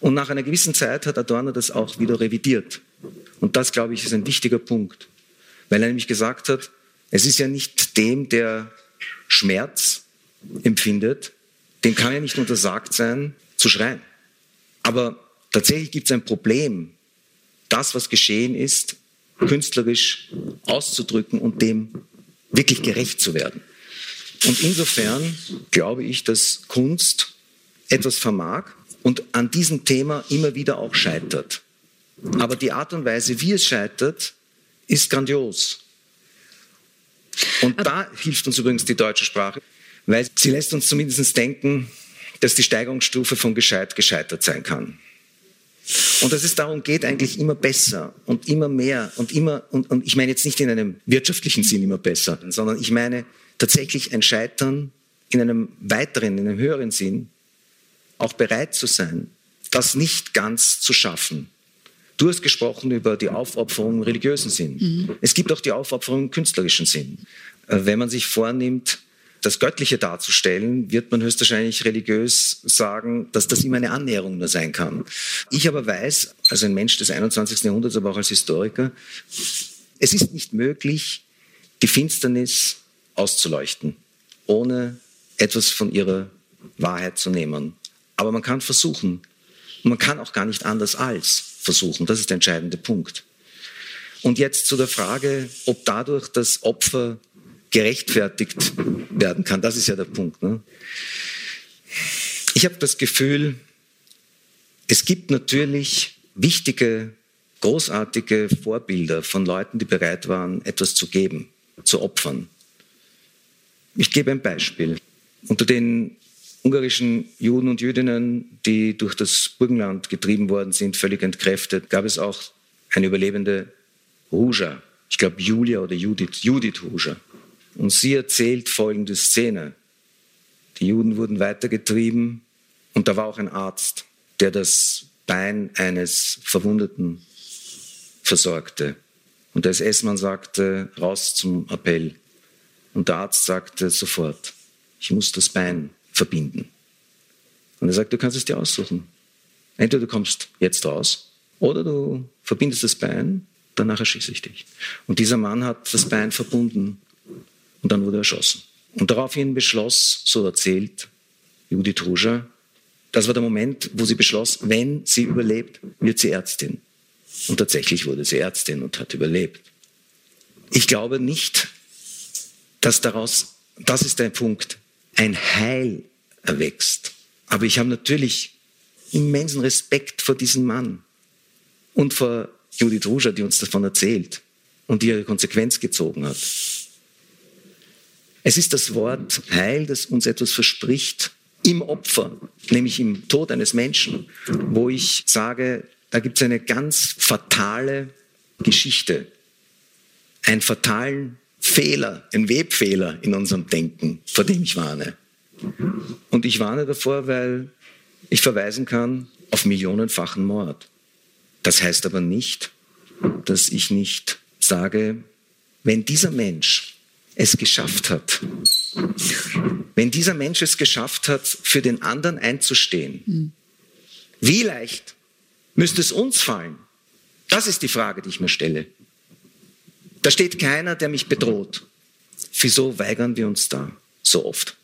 Und nach einer gewissen Zeit hat Adorno das auch wieder revidiert. Und das, glaube ich, ist ein wichtiger Punkt, weil er nämlich gesagt hat, es ist ja nicht dem, der Schmerz empfindet, dem kann ja nicht untersagt sein, zu schreien. Aber tatsächlich gibt es ein Problem, das, was geschehen ist, künstlerisch auszudrücken und dem wirklich gerecht zu werden. Und insofern glaube ich, dass Kunst etwas vermag und an diesem Thema immer wieder auch scheitert. Aber die Art und Weise, wie es scheitert, ist grandios. Und da hilft uns übrigens die deutsche Sprache weil sie lässt uns zumindest denken, dass die Steigerungsstufe von gescheit gescheitert sein kann. Und dass es darum geht, eigentlich immer besser und immer mehr und immer, und, und ich meine jetzt nicht in einem wirtschaftlichen Sinn immer besser, sondern ich meine tatsächlich ein Scheitern in einem weiteren, in einem höheren Sinn, auch bereit zu sein, das nicht ganz zu schaffen. Du hast gesprochen über die Aufopferung im religiösen Sinn. Mhm. Es gibt auch die Aufopferung im künstlerischen Sinn. Äh, wenn man sich vornimmt, das Göttliche darzustellen, wird man höchstwahrscheinlich religiös sagen, dass das immer eine Annäherung nur sein kann. Ich aber weiß, als ein Mensch des 21. Jahrhunderts, aber auch als Historiker, es ist nicht möglich, die Finsternis auszuleuchten, ohne etwas von ihrer Wahrheit zu nehmen. Aber man kann versuchen. Man kann auch gar nicht anders als versuchen. Das ist der entscheidende Punkt. Und jetzt zu der Frage, ob dadurch das Opfer gerechtfertigt werden kann. Das ist ja der Punkt. Ne? Ich habe das Gefühl, es gibt natürlich wichtige, großartige Vorbilder von Leuten, die bereit waren, etwas zu geben, zu opfern. Ich gebe ein Beispiel. Unter den ungarischen Juden und Jüdinnen, die durch das Burgenland getrieben worden sind, völlig entkräftet, gab es auch eine überlebende Ruja. Ich glaube Julia oder Judith, Judith Ruja. Und sie erzählt folgende Szene. Die Juden wurden weitergetrieben und da war auch ein Arzt, der das Bein eines Verwundeten versorgte. Und der SS-Mann sagte, raus zum Appell. Und der Arzt sagte sofort, ich muss das Bein verbinden. Und er sagt, du kannst es dir aussuchen. Entweder du kommst jetzt raus oder du verbindest das Bein, danach erschieße ich dich. Und dieser Mann hat das Bein verbunden und dann wurde er erschossen. Und daraufhin beschloss, so erzählt Judith Ruscher, das war der Moment, wo sie beschloss, wenn sie überlebt, wird sie Ärztin. Und tatsächlich wurde sie Ärztin und hat überlebt. Ich glaube nicht, dass daraus, das ist der Punkt, ein Heil erwächst. Aber ich habe natürlich immensen Respekt vor diesem Mann und vor Judith Ruscher, die uns davon erzählt und die ihre Konsequenz gezogen hat. Es ist das Wort Heil, das uns etwas verspricht im Opfer, nämlich im Tod eines Menschen, wo ich sage, da gibt es eine ganz fatale Geschichte, einen fatalen Fehler, einen Webfehler in unserem Denken, vor dem ich warne. Und ich warne davor, weil ich verweisen kann auf millionenfachen Mord. Das heißt aber nicht, dass ich nicht sage, wenn dieser Mensch es geschafft hat. Wenn dieser Mensch es geschafft hat, für den anderen einzustehen, wie leicht müsste es uns fallen? Das ist die Frage, die ich mir stelle. Da steht keiner, der mich bedroht. Wieso weigern wir uns da so oft?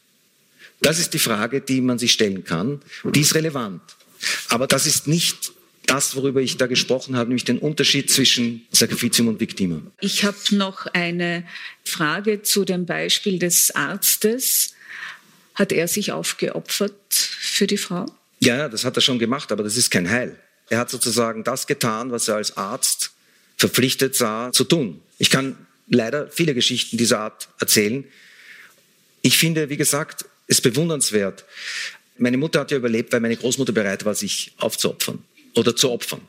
Das ist die Frage, die man sich stellen kann. Die ist relevant. Aber das ist nicht das, worüber ich da gesprochen habe, nämlich den Unterschied zwischen Sacrificium und Victima. Ich habe noch eine Frage zu dem Beispiel des Arztes. Hat er sich aufgeopfert für die Frau? Ja, das hat er schon gemacht, aber das ist kein Heil. Er hat sozusagen das getan, was er als Arzt verpflichtet sah zu tun. Ich kann leider viele Geschichten dieser Art erzählen. Ich finde, wie gesagt, es bewundernswert. Meine Mutter hat ja überlebt, weil meine Großmutter bereit war, sich aufzuopfern oder zu opfern.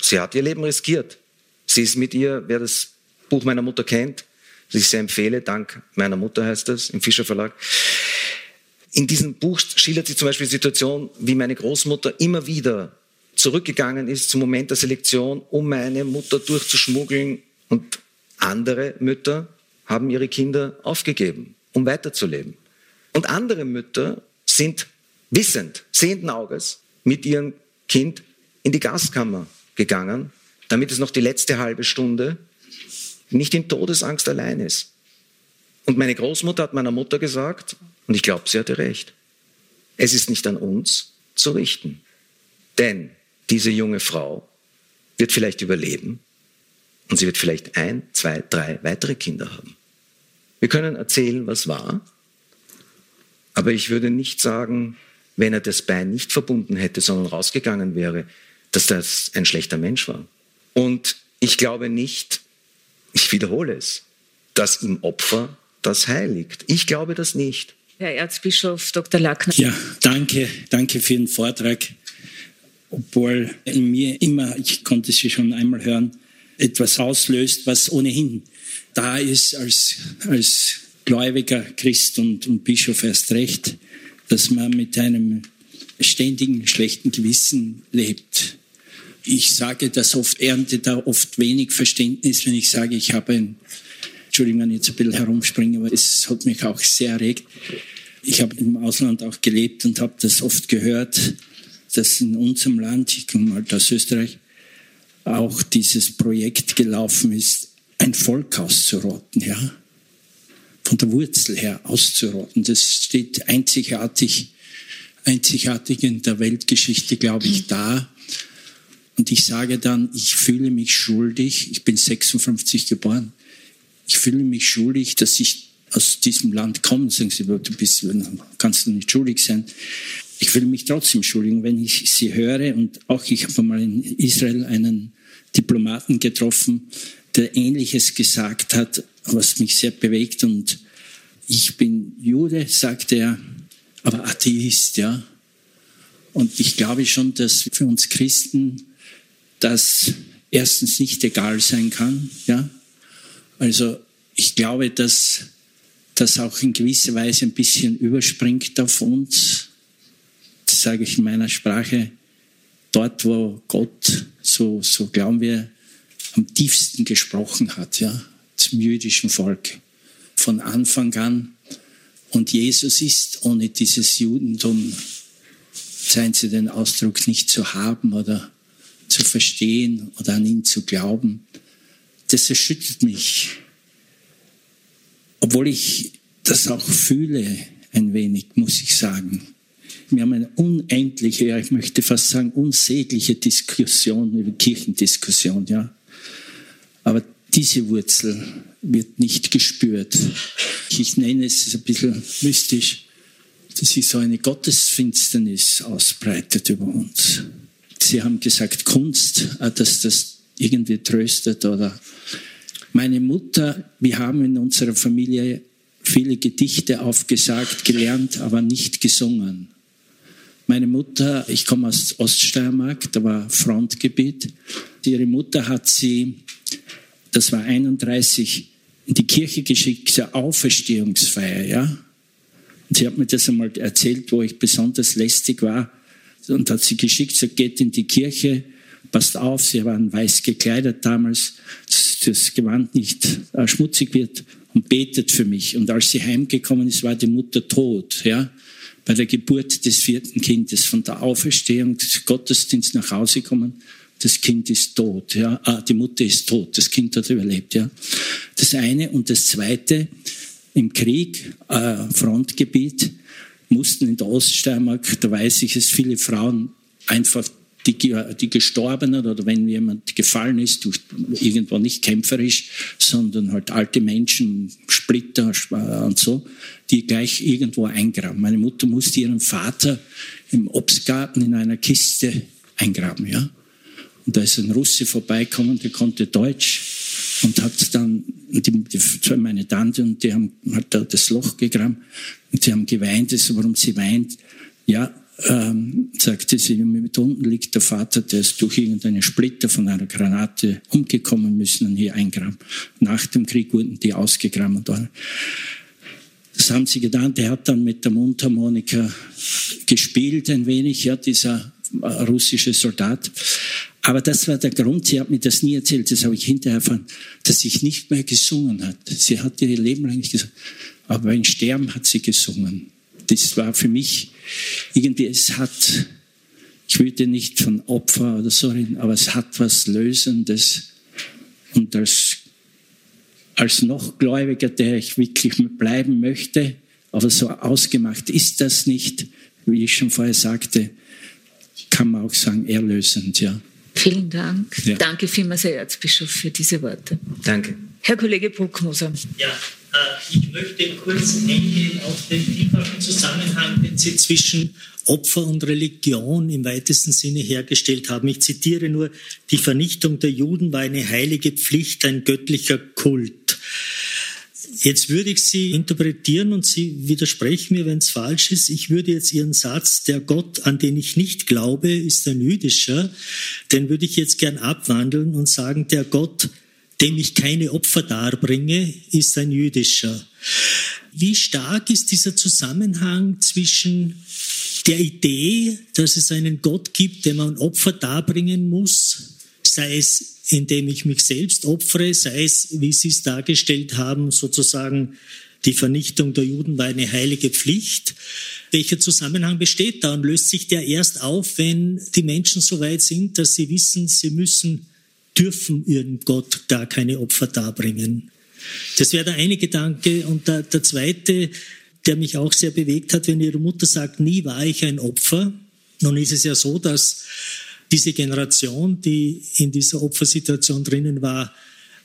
Sie hat ihr Leben riskiert. Sie ist mit ihr, wer das Buch meiner Mutter kennt, das ich sehr empfehle, dank meiner Mutter heißt es, im Fischer Verlag. in diesem Buch schildert sie zum Beispiel die Situation, wie meine Großmutter immer wieder zurückgegangen ist zum Moment der Selektion, um meine Mutter durchzuschmuggeln. Und andere Mütter haben ihre Kinder aufgegeben, um weiterzuleben. Und andere Mütter sind wissend, sehenden Auges mit ihrem Kind in die Gaskammer gegangen, damit es noch die letzte halbe Stunde nicht in Todesangst allein ist. Und meine Großmutter hat meiner Mutter gesagt, und ich glaube, sie hatte recht, es ist nicht an uns zu richten. Denn diese junge Frau wird vielleicht überleben und sie wird vielleicht ein, zwei, drei weitere Kinder haben. Wir können erzählen, was war, aber ich würde nicht sagen, wenn er das Bein nicht verbunden hätte, sondern rausgegangen wäre, dass das ein schlechter Mensch war. Und ich glaube nicht, ich wiederhole es, dass im Opfer das Heil liegt. Ich glaube das nicht. Herr Erzbischof Dr. Lackner. Ja, danke, danke für den Vortrag. Obwohl in mir immer, ich konnte Sie schon einmal hören, etwas auslöst, was ohnehin da ist als, als gläubiger Christ und, und Bischof erst recht, dass man mit einem ständigen schlechten Gewissen lebt. Ich sage das oft, ernte da oft wenig Verständnis, wenn ich sage, ich habe ein, Entschuldigung, wenn ich jetzt ein bisschen herumspringe, aber es hat mich auch sehr erregt. Ich habe im Ausland auch gelebt und habe das oft gehört, dass in unserem Land, ich komme halt aus Österreich, auch dieses Projekt gelaufen ist, ein Volk auszurotten, ja. Von der Wurzel her auszurotten. Das steht einzigartig, einzigartig in der Weltgeschichte, glaube ich, da. Und ich sage dann, ich fühle mich schuldig, ich bin 56 geboren, ich fühle mich schuldig, dass ich aus diesem Land komme. Sagen Sie, du bist, kannst du nicht schuldig sein. Ich fühle mich trotzdem schuldig, wenn ich sie höre. Und auch ich habe mal in Israel einen Diplomaten getroffen, der Ähnliches gesagt hat, was mich sehr bewegt. Und ich bin Jude, sagte er, aber Atheist, ja. Und ich glaube schon, dass für uns Christen das erstens nicht egal sein kann, ja. Also ich glaube, dass das auch in gewisser Weise ein bisschen überspringt auf uns sage ich in meiner Sprache, dort, wo Gott, so, so glauben wir, am tiefsten gesprochen hat, ja, zum jüdischen Volk. Von Anfang an. Und Jesus ist ohne dieses Judentum, seien Sie den Ausdruck nicht zu haben oder zu verstehen oder an ihn zu glauben. Das erschüttert mich. Obwohl ich das auch fühle, ein wenig, muss ich sagen. Wir haben eine unendliche, ja, ich möchte fast sagen, unsägliche Diskussion über Kirchendiskussion, ja. Aber diese Wurzel wird nicht gespürt. Ich nenne es ein bisschen mystisch, dass sich so eine Gottesfinsternis ausbreitet über uns. Sie haben gesagt, Kunst, äh, dass das irgendwie tröstet oder meine Mutter, wir haben in unserer Familie viele Gedichte aufgesagt, gelernt, aber nicht gesungen. Meine Mutter, ich komme aus Oststeiermark, da war Frontgebiet. Ihre Mutter hat sie, das war 31, in die Kirche geschickt zur Auferstehungsfeier, ja. Und sie hat mir das einmal erzählt, wo ich besonders lästig war. Und hat sie geschickt, sie geht in die Kirche, passt auf, sie waren weiß gekleidet damals, dass das Gewand nicht äh, schmutzig wird und betet für mich. Und als sie heimgekommen ist, war die Mutter tot, ja bei der Geburt des vierten Kindes, von der Auferstehung des Gottesdienst nach Hause kommen, das Kind ist tot, ja, ah, die Mutter ist tot, das Kind hat überlebt, ja. Das eine und das zweite, im Krieg, äh, Frontgebiet, mussten in der Oststeiermark, da weiß ich es, viele Frauen einfach die, die Gestorbenen oder wenn jemand gefallen ist, irgendwo nicht kämpferisch, sondern halt alte Menschen, Splitter und so, die gleich irgendwo eingraben. Meine Mutter musste ihren Vater im Obstgarten in einer Kiste eingraben, ja. Und da ist ein Russe vorbeikommen, der konnte Deutsch und hat dann die, die, meine Tante und die haben hat da das Loch gegraben sie haben geweint, das, warum sie weint. Ja, ähm, sagte sie, mit unten liegt der Vater, der ist durch irgendeine Splitter von einer Granate umgekommen, müssen ihn hier eingraben. Nach dem Krieg wurden die ausgegraben. Das das haben sie getan. Der hat dann mit der Mundharmonika gespielt ein wenig, ja, dieser äh, russische Soldat. Aber das war der Grund, sie hat mir das nie erzählt, das habe ich hinterher erfahren, dass sie nicht mehr gesungen hat. Sie hat ihr Leben lang nicht gesungen. Aber beim Sterben hat sie gesungen. Das war für mich irgendwie, es hat, ich würde nicht von Opfer oder so reden, aber es hat was Lösendes. Und als, als noch Gläubiger, der ich wirklich bleiben möchte, aber so ausgemacht ist das nicht, wie ich schon vorher sagte, kann man auch sagen, erlösend, ja. Vielen Dank. Ja. Danke vielmals, Herr Erzbischof, für diese Worte. Danke. Herr Kollege Bruckmoser. Ja, äh, ich möchte kurz eingehen auf den tiefen Zusammenhang, den Sie zwischen Opfer und Religion im weitesten Sinne hergestellt haben. Ich zitiere nur, die Vernichtung der Juden war eine heilige Pflicht, ein göttlicher Kult. Jetzt würde ich Sie interpretieren und Sie widersprechen mir, wenn es falsch ist. Ich würde jetzt Ihren Satz, der Gott, an den ich nicht glaube, ist ein jüdischer, den würde ich jetzt gern abwandeln und sagen, der Gott, dem ich keine Opfer darbringe, ist ein jüdischer. Wie stark ist dieser Zusammenhang zwischen der Idee, dass es einen Gott gibt, dem man Opfer darbringen muss, sei es indem ich mich selbst opfere, sei es, wie Sie es dargestellt haben, sozusagen die Vernichtung der Juden war eine heilige Pflicht. Welcher Zusammenhang besteht da und löst sich der erst auf, wenn die Menschen so weit sind, dass sie wissen, sie müssen, dürfen ihrem Gott gar keine Opfer darbringen? Das wäre der eine Gedanke. Und der, der zweite, der mich auch sehr bewegt hat, wenn Ihre Mutter sagt, nie war ich ein Opfer. Nun ist es ja so, dass diese Generation, die in dieser Opfersituation drinnen war,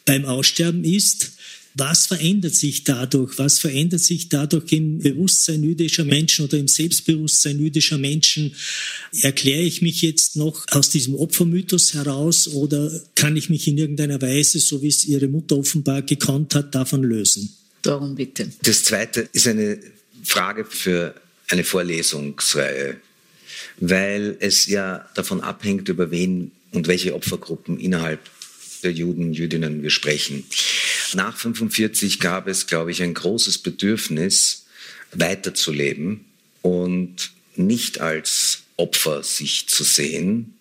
beim Aussterben ist. Was verändert sich dadurch? Was verändert sich dadurch im Bewusstsein jüdischer Menschen oder im Selbstbewusstsein jüdischer Menschen? Erkläre ich mich jetzt noch aus diesem Opfermythos heraus oder kann ich mich in irgendeiner Weise, so wie es Ihre Mutter offenbar gekonnt hat, davon lösen? Darum bitte. Das Zweite ist eine Frage für eine Vorlesungsreihe weil es ja davon abhängt, über wen und welche Opfergruppen innerhalb der Juden, Jüdinnen wir sprechen. Nach 45 gab es, glaube ich, ein großes Bedürfnis, weiterzuleben und nicht als Opfer sich zu sehen,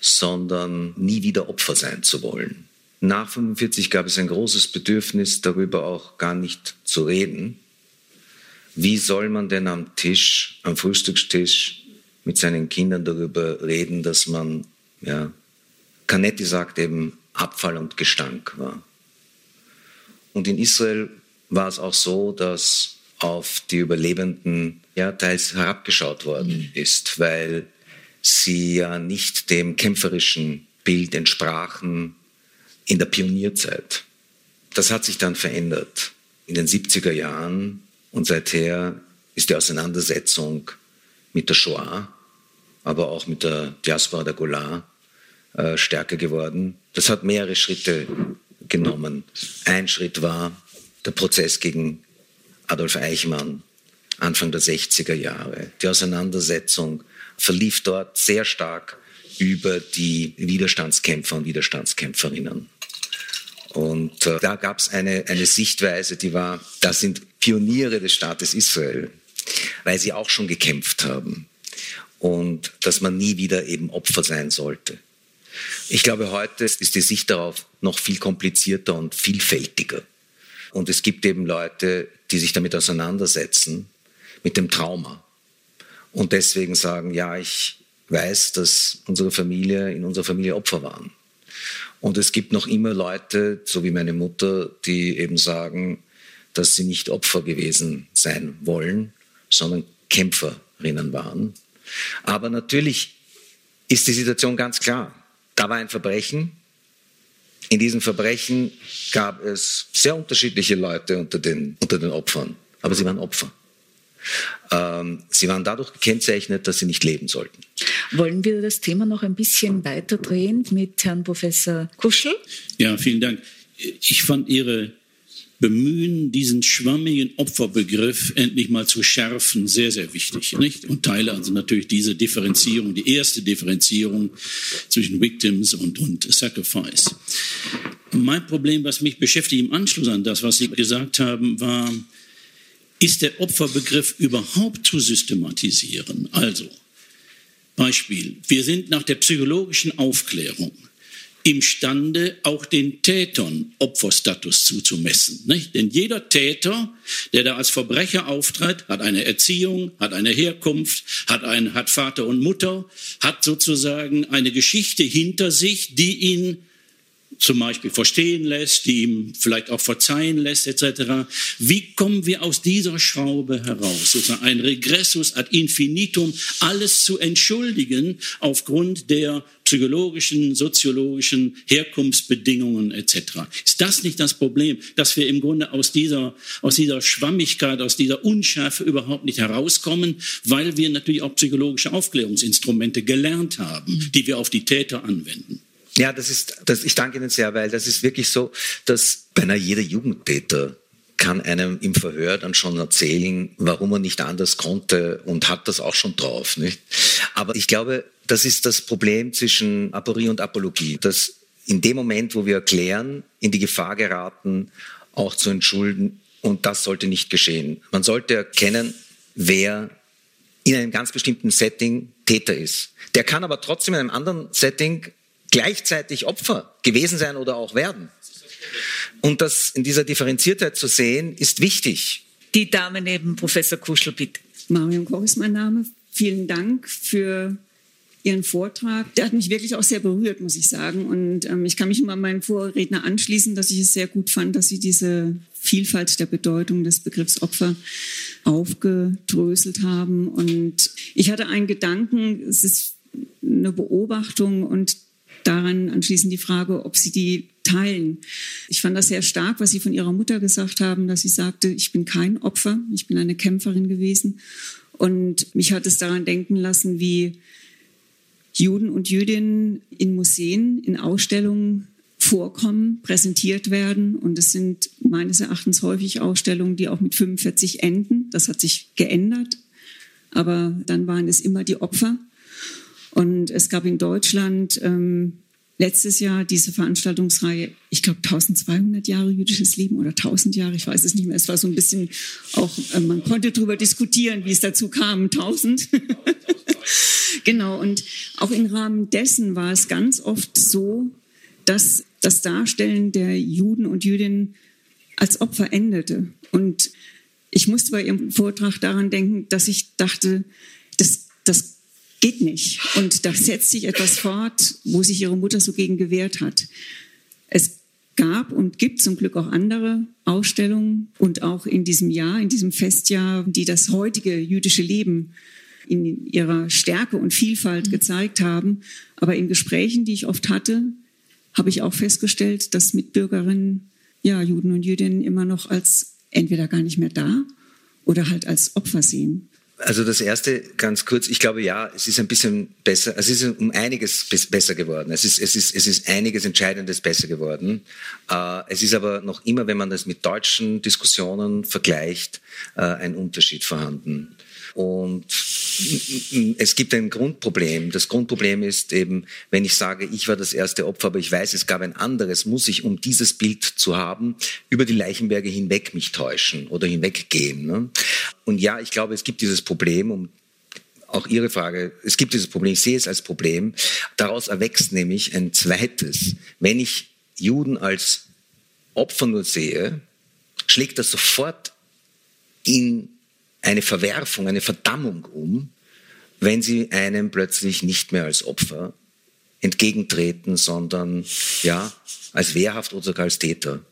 sondern nie wieder Opfer sein zu wollen. Nach 45 gab es ein großes Bedürfnis, darüber auch gar nicht zu reden. Wie soll man denn am Tisch, am Frühstückstisch mit seinen Kindern darüber reden, dass man, ja, Canetti sagt eben, Abfall und Gestank war. Und in Israel war es auch so, dass auf die Überlebenden ja teils herabgeschaut worden mhm. ist, weil sie ja nicht dem kämpferischen Bild entsprachen in der Pionierzeit. Das hat sich dann verändert in den 70er Jahren und seither ist die Auseinandersetzung mit der Shoah aber auch mit der Diaspora der Golan äh, stärker geworden. Das hat mehrere Schritte genommen. Ein Schritt war der Prozess gegen Adolf Eichmann Anfang der 60er Jahre. Die Auseinandersetzung verlief dort sehr stark über die Widerstandskämpfer und Widerstandskämpferinnen. Und äh, da gab es eine, eine Sichtweise, die war, das sind Pioniere des Staates Israel, weil sie auch schon gekämpft haben und dass man nie wieder eben Opfer sein sollte. Ich glaube, heute ist die Sicht darauf noch viel komplizierter und vielfältiger. Und es gibt eben Leute, die sich damit auseinandersetzen, mit dem Trauma. Und deswegen sagen, ja, ich weiß, dass unsere Familie, in unserer Familie Opfer waren. Und es gibt noch immer Leute, so wie meine Mutter, die eben sagen, dass sie nicht Opfer gewesen sein wollen, sondern Kämpferinnen waren aber natürlich ist die Situation ganz klar. Da war ein Verbrechen. In diesem Verbrechen gab es sehr unterschiedliche Leute unter den, unter den Opfern, aber sie waren Opfer. Ähm, sie waren dadurch gekennzeichnet, dass sie nicht leben sollten. Wollen wir das Thema noch ein bisschen weiterdrehen mit Herrn Professor Kuschel? Ja, vielen Dank. Ich fand Ihre bemühen, diesen schwammigen Opferbegriff endlich mal zu schärfen, sehr, sehr wichtig. Nicht? Und teile also natürlich diese Differenzierung, die erste Differenzierung zwischen Victims und, und Sacrifice. Mein Problem, was mich beschäftigt im Anschluss an das, was Sie gesagt haben, war, ist der Opferbegriff überhaupt zu systematisieren. Also, Beispiel, wir sind nach der psychologischen Aufklärung imstande, auch den Tätern Opferstatus zuzumessen. Nicht? Denn jeder Täter, der da als Verbrecher auftritt, hat eine Erziehung, hat eine Herkunft, hat, ein, hat Vater und Mutter, hat sozusagen eine Geschichte hinter sich, die ihn zum Beispiel verstehen lässt, die ihm vielleicht auch verzeihen lässt, etc. Wie kommen wir aus dieser Schraube heraus? Sozusagen ein Regressus ad infinitum, alles zu entschuldigen aufgrund der psychologischen, soziologischen Herkunftsbedingungen etc. Ist das nicht das Problem, dass wir im Grunde aus dieser, aus dieser Schwammigkeit, aus dieser Unschärfe überhaupt nicht herauskommen, weil wir natürlich auch psychologische Aufklärungsinstrumente gelernt haben, die wir auf die Täter anwenden? Ja, das ist, das, ich danke Ihnen sehr, weil das ist wirklich so, dass beinahe jeder Jugendtäter kann einem im Verhör dann schon erzählen, warum er nicht anders konnte und hat das auch schon drauf. Nicht? Aber ich glaube, das ist das Problem zwischen Aporie und Apologie, dass in dem Moment, wo wir erklären, in die Gefahr geraten, auch zu entschulden. Und das sollte nicht geschehen. Man sollte erkennen, wer in einem ganz bestimmten Setting Täter ist. Der kann aber trotzdem in einem anderen Setting gleichzeitig Opfer gewesen sein oder auch werden. Und das in dieser Differenziertheit zu sehen, ist wichtig. Die Dame neben Professor Kuschel, bitte. Marion Koch ist mein Name. Vielen Dank für Ihren Vortrag. Der hat mich wirklich auch sehr berührt, muss ich sagen. Und ähm, ich kann mich an meinen Vorredner anschließen, dass ich es sehr gut fand, dass Sie diese Vielfalt der Bedeutung des Begriffs Opfer aufgedröselt haben. Und ich hatte einen Gedanken, es ist eine Beobachtung und daran anschließend die Frage, ob Sie die teilen. Ich fand das sehr stark, was Sie von Ihrer Mutter gesagt haben, dass sie sagte, ich bin kein Opfer, ich bin eine Kämpferin gewesen. Und mich hat es daran denken lassen, wie Juden und Jüdinnen in Museen, in Ausstellungen vorkommen, präsentiert werden. Und es sind meines Erachtens häufig Ausstellungen, die auch mit 45 enden. Das hat sich geändert. Aber dann waren es immer die Opfer. Und es gab in Deutschland ähm, letztes Jahr diese Veranstaltungsreihe, ich glaube 1200 Jahre jüdisches Leben oder 1000 Jahre, ich weiß es nicht mehr. Es war so ein bisschen auch, äh, man konnte darüber diskutieren, wie es dazu kam, 1000. <laughs> genau, und auch im Rahmen dessen war es ganz oft so, dass das Darstellen der Juden und Jüdinnen als Opfer endete. Und ich musste bei Ihrem Vortrag daran denken, dass ich dachte, das, das geht nicht. Und da setzt sich etwas fort, wo sich ihre Mutter so gegen gewehrt hat. Es gab und gibt zum Glück auch andere Ausstellungen und auch in diesem Jahr, in diesem Festjahr, die das heutige jüdische Leben in ihrer Stärke und Vielfalt mhm. gezeigt haben. Aber in Gesprächen, die ich oft hatte, habe ich auch festgestellt, dass Mitbürgerinnen, ja, Juden und Jüdinnen immer noch als entweder gar nicht mehr da oder halt als Opfer sehen. Also das erste ganz kurz, ich glaube ja, es ist ein bisschen besser, es ist um einiges besser geworden. Es ist, es ist, es ist einiges Entscheidendes besser geworden. Äh, es ist aber noch immer, wenn man das mit deutschen Diskussionen vergleicht, äh, ein Unterschied vorhanden. Und es gibt ein Grundproblem. Das Grundproblem ist eben, wenn ich sage, ich war das erste Opfer, aber ich weiß, es gab ein anderes, muss ich, um dieses Bild zu haben, über die Leichenberge hinweg mich täuschen oder hinweggehen. Ne? Und ja, ich glaube, es gibt dieses Problem, um auch Ihre Frage, es gibt dieses Problem, ich sehe es als Problem. Daraus erwächst nämlich ein zweites. Wenn ich Juden als Opfer nur sehe, schlägt das sofort in eine Verwerfung, eine Verdammung um, wenn sie einem plötzlich nicht mehr als Opfer entgegentreten, sondern ja, als wehrhaft oder sogar als Täter.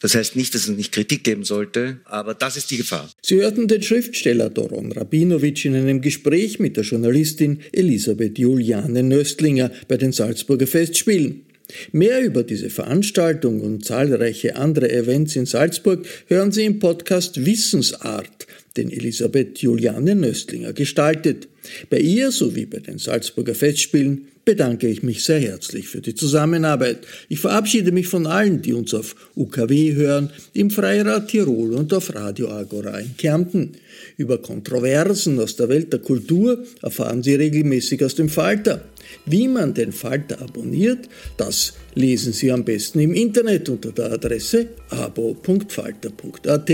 Das heißt nicht, dass es nicht Kritik geben sollte, aber das ist die Gefahr. Sie hörten den Schriftsteller Doron Rabinowitsch in einem Gespräch mit der Journalistin Elisabeth Juliane Nöstlinger bei den Salzburger Festspielen. Mehr über diese Veranstaltung und zahlreiche andere Events in Salzburg hören Sie im Podcast Wissensart, den Elisabeth Juliane Nöstlinger gestaltet. Bei ihr sowie bei den Salzburger Festspielen bedanke ich mich sehr herzlich für die Zusammenarbeit. Ich verabschiede mich von allen, die uns auf UKW hören, im Freirad Tirol und auf Radio Agora in Kärnten. Über Kontroversen aus der Welt der Kultur erfahren Sie regelmäßig aus dem Falter. Wie man den Falter abonniert, das lesen Sie am besten im Internet unter der Adresse abo.falter.at.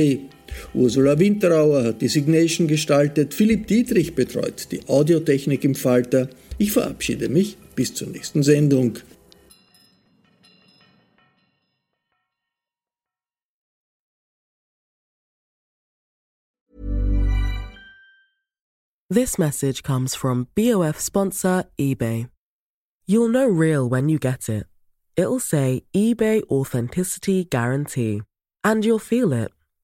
Ursula Winterauer hat die Signation gestaltet, Philipp Dietrich betreut die Audiotechnik im Falter. Ich verabschiede mich bis zur nächsten Sendung. This message comes from BOF sponsor eBay. You'll know real when you get it. It'll say eBay Authenticity Guarantee. And you'll feel it.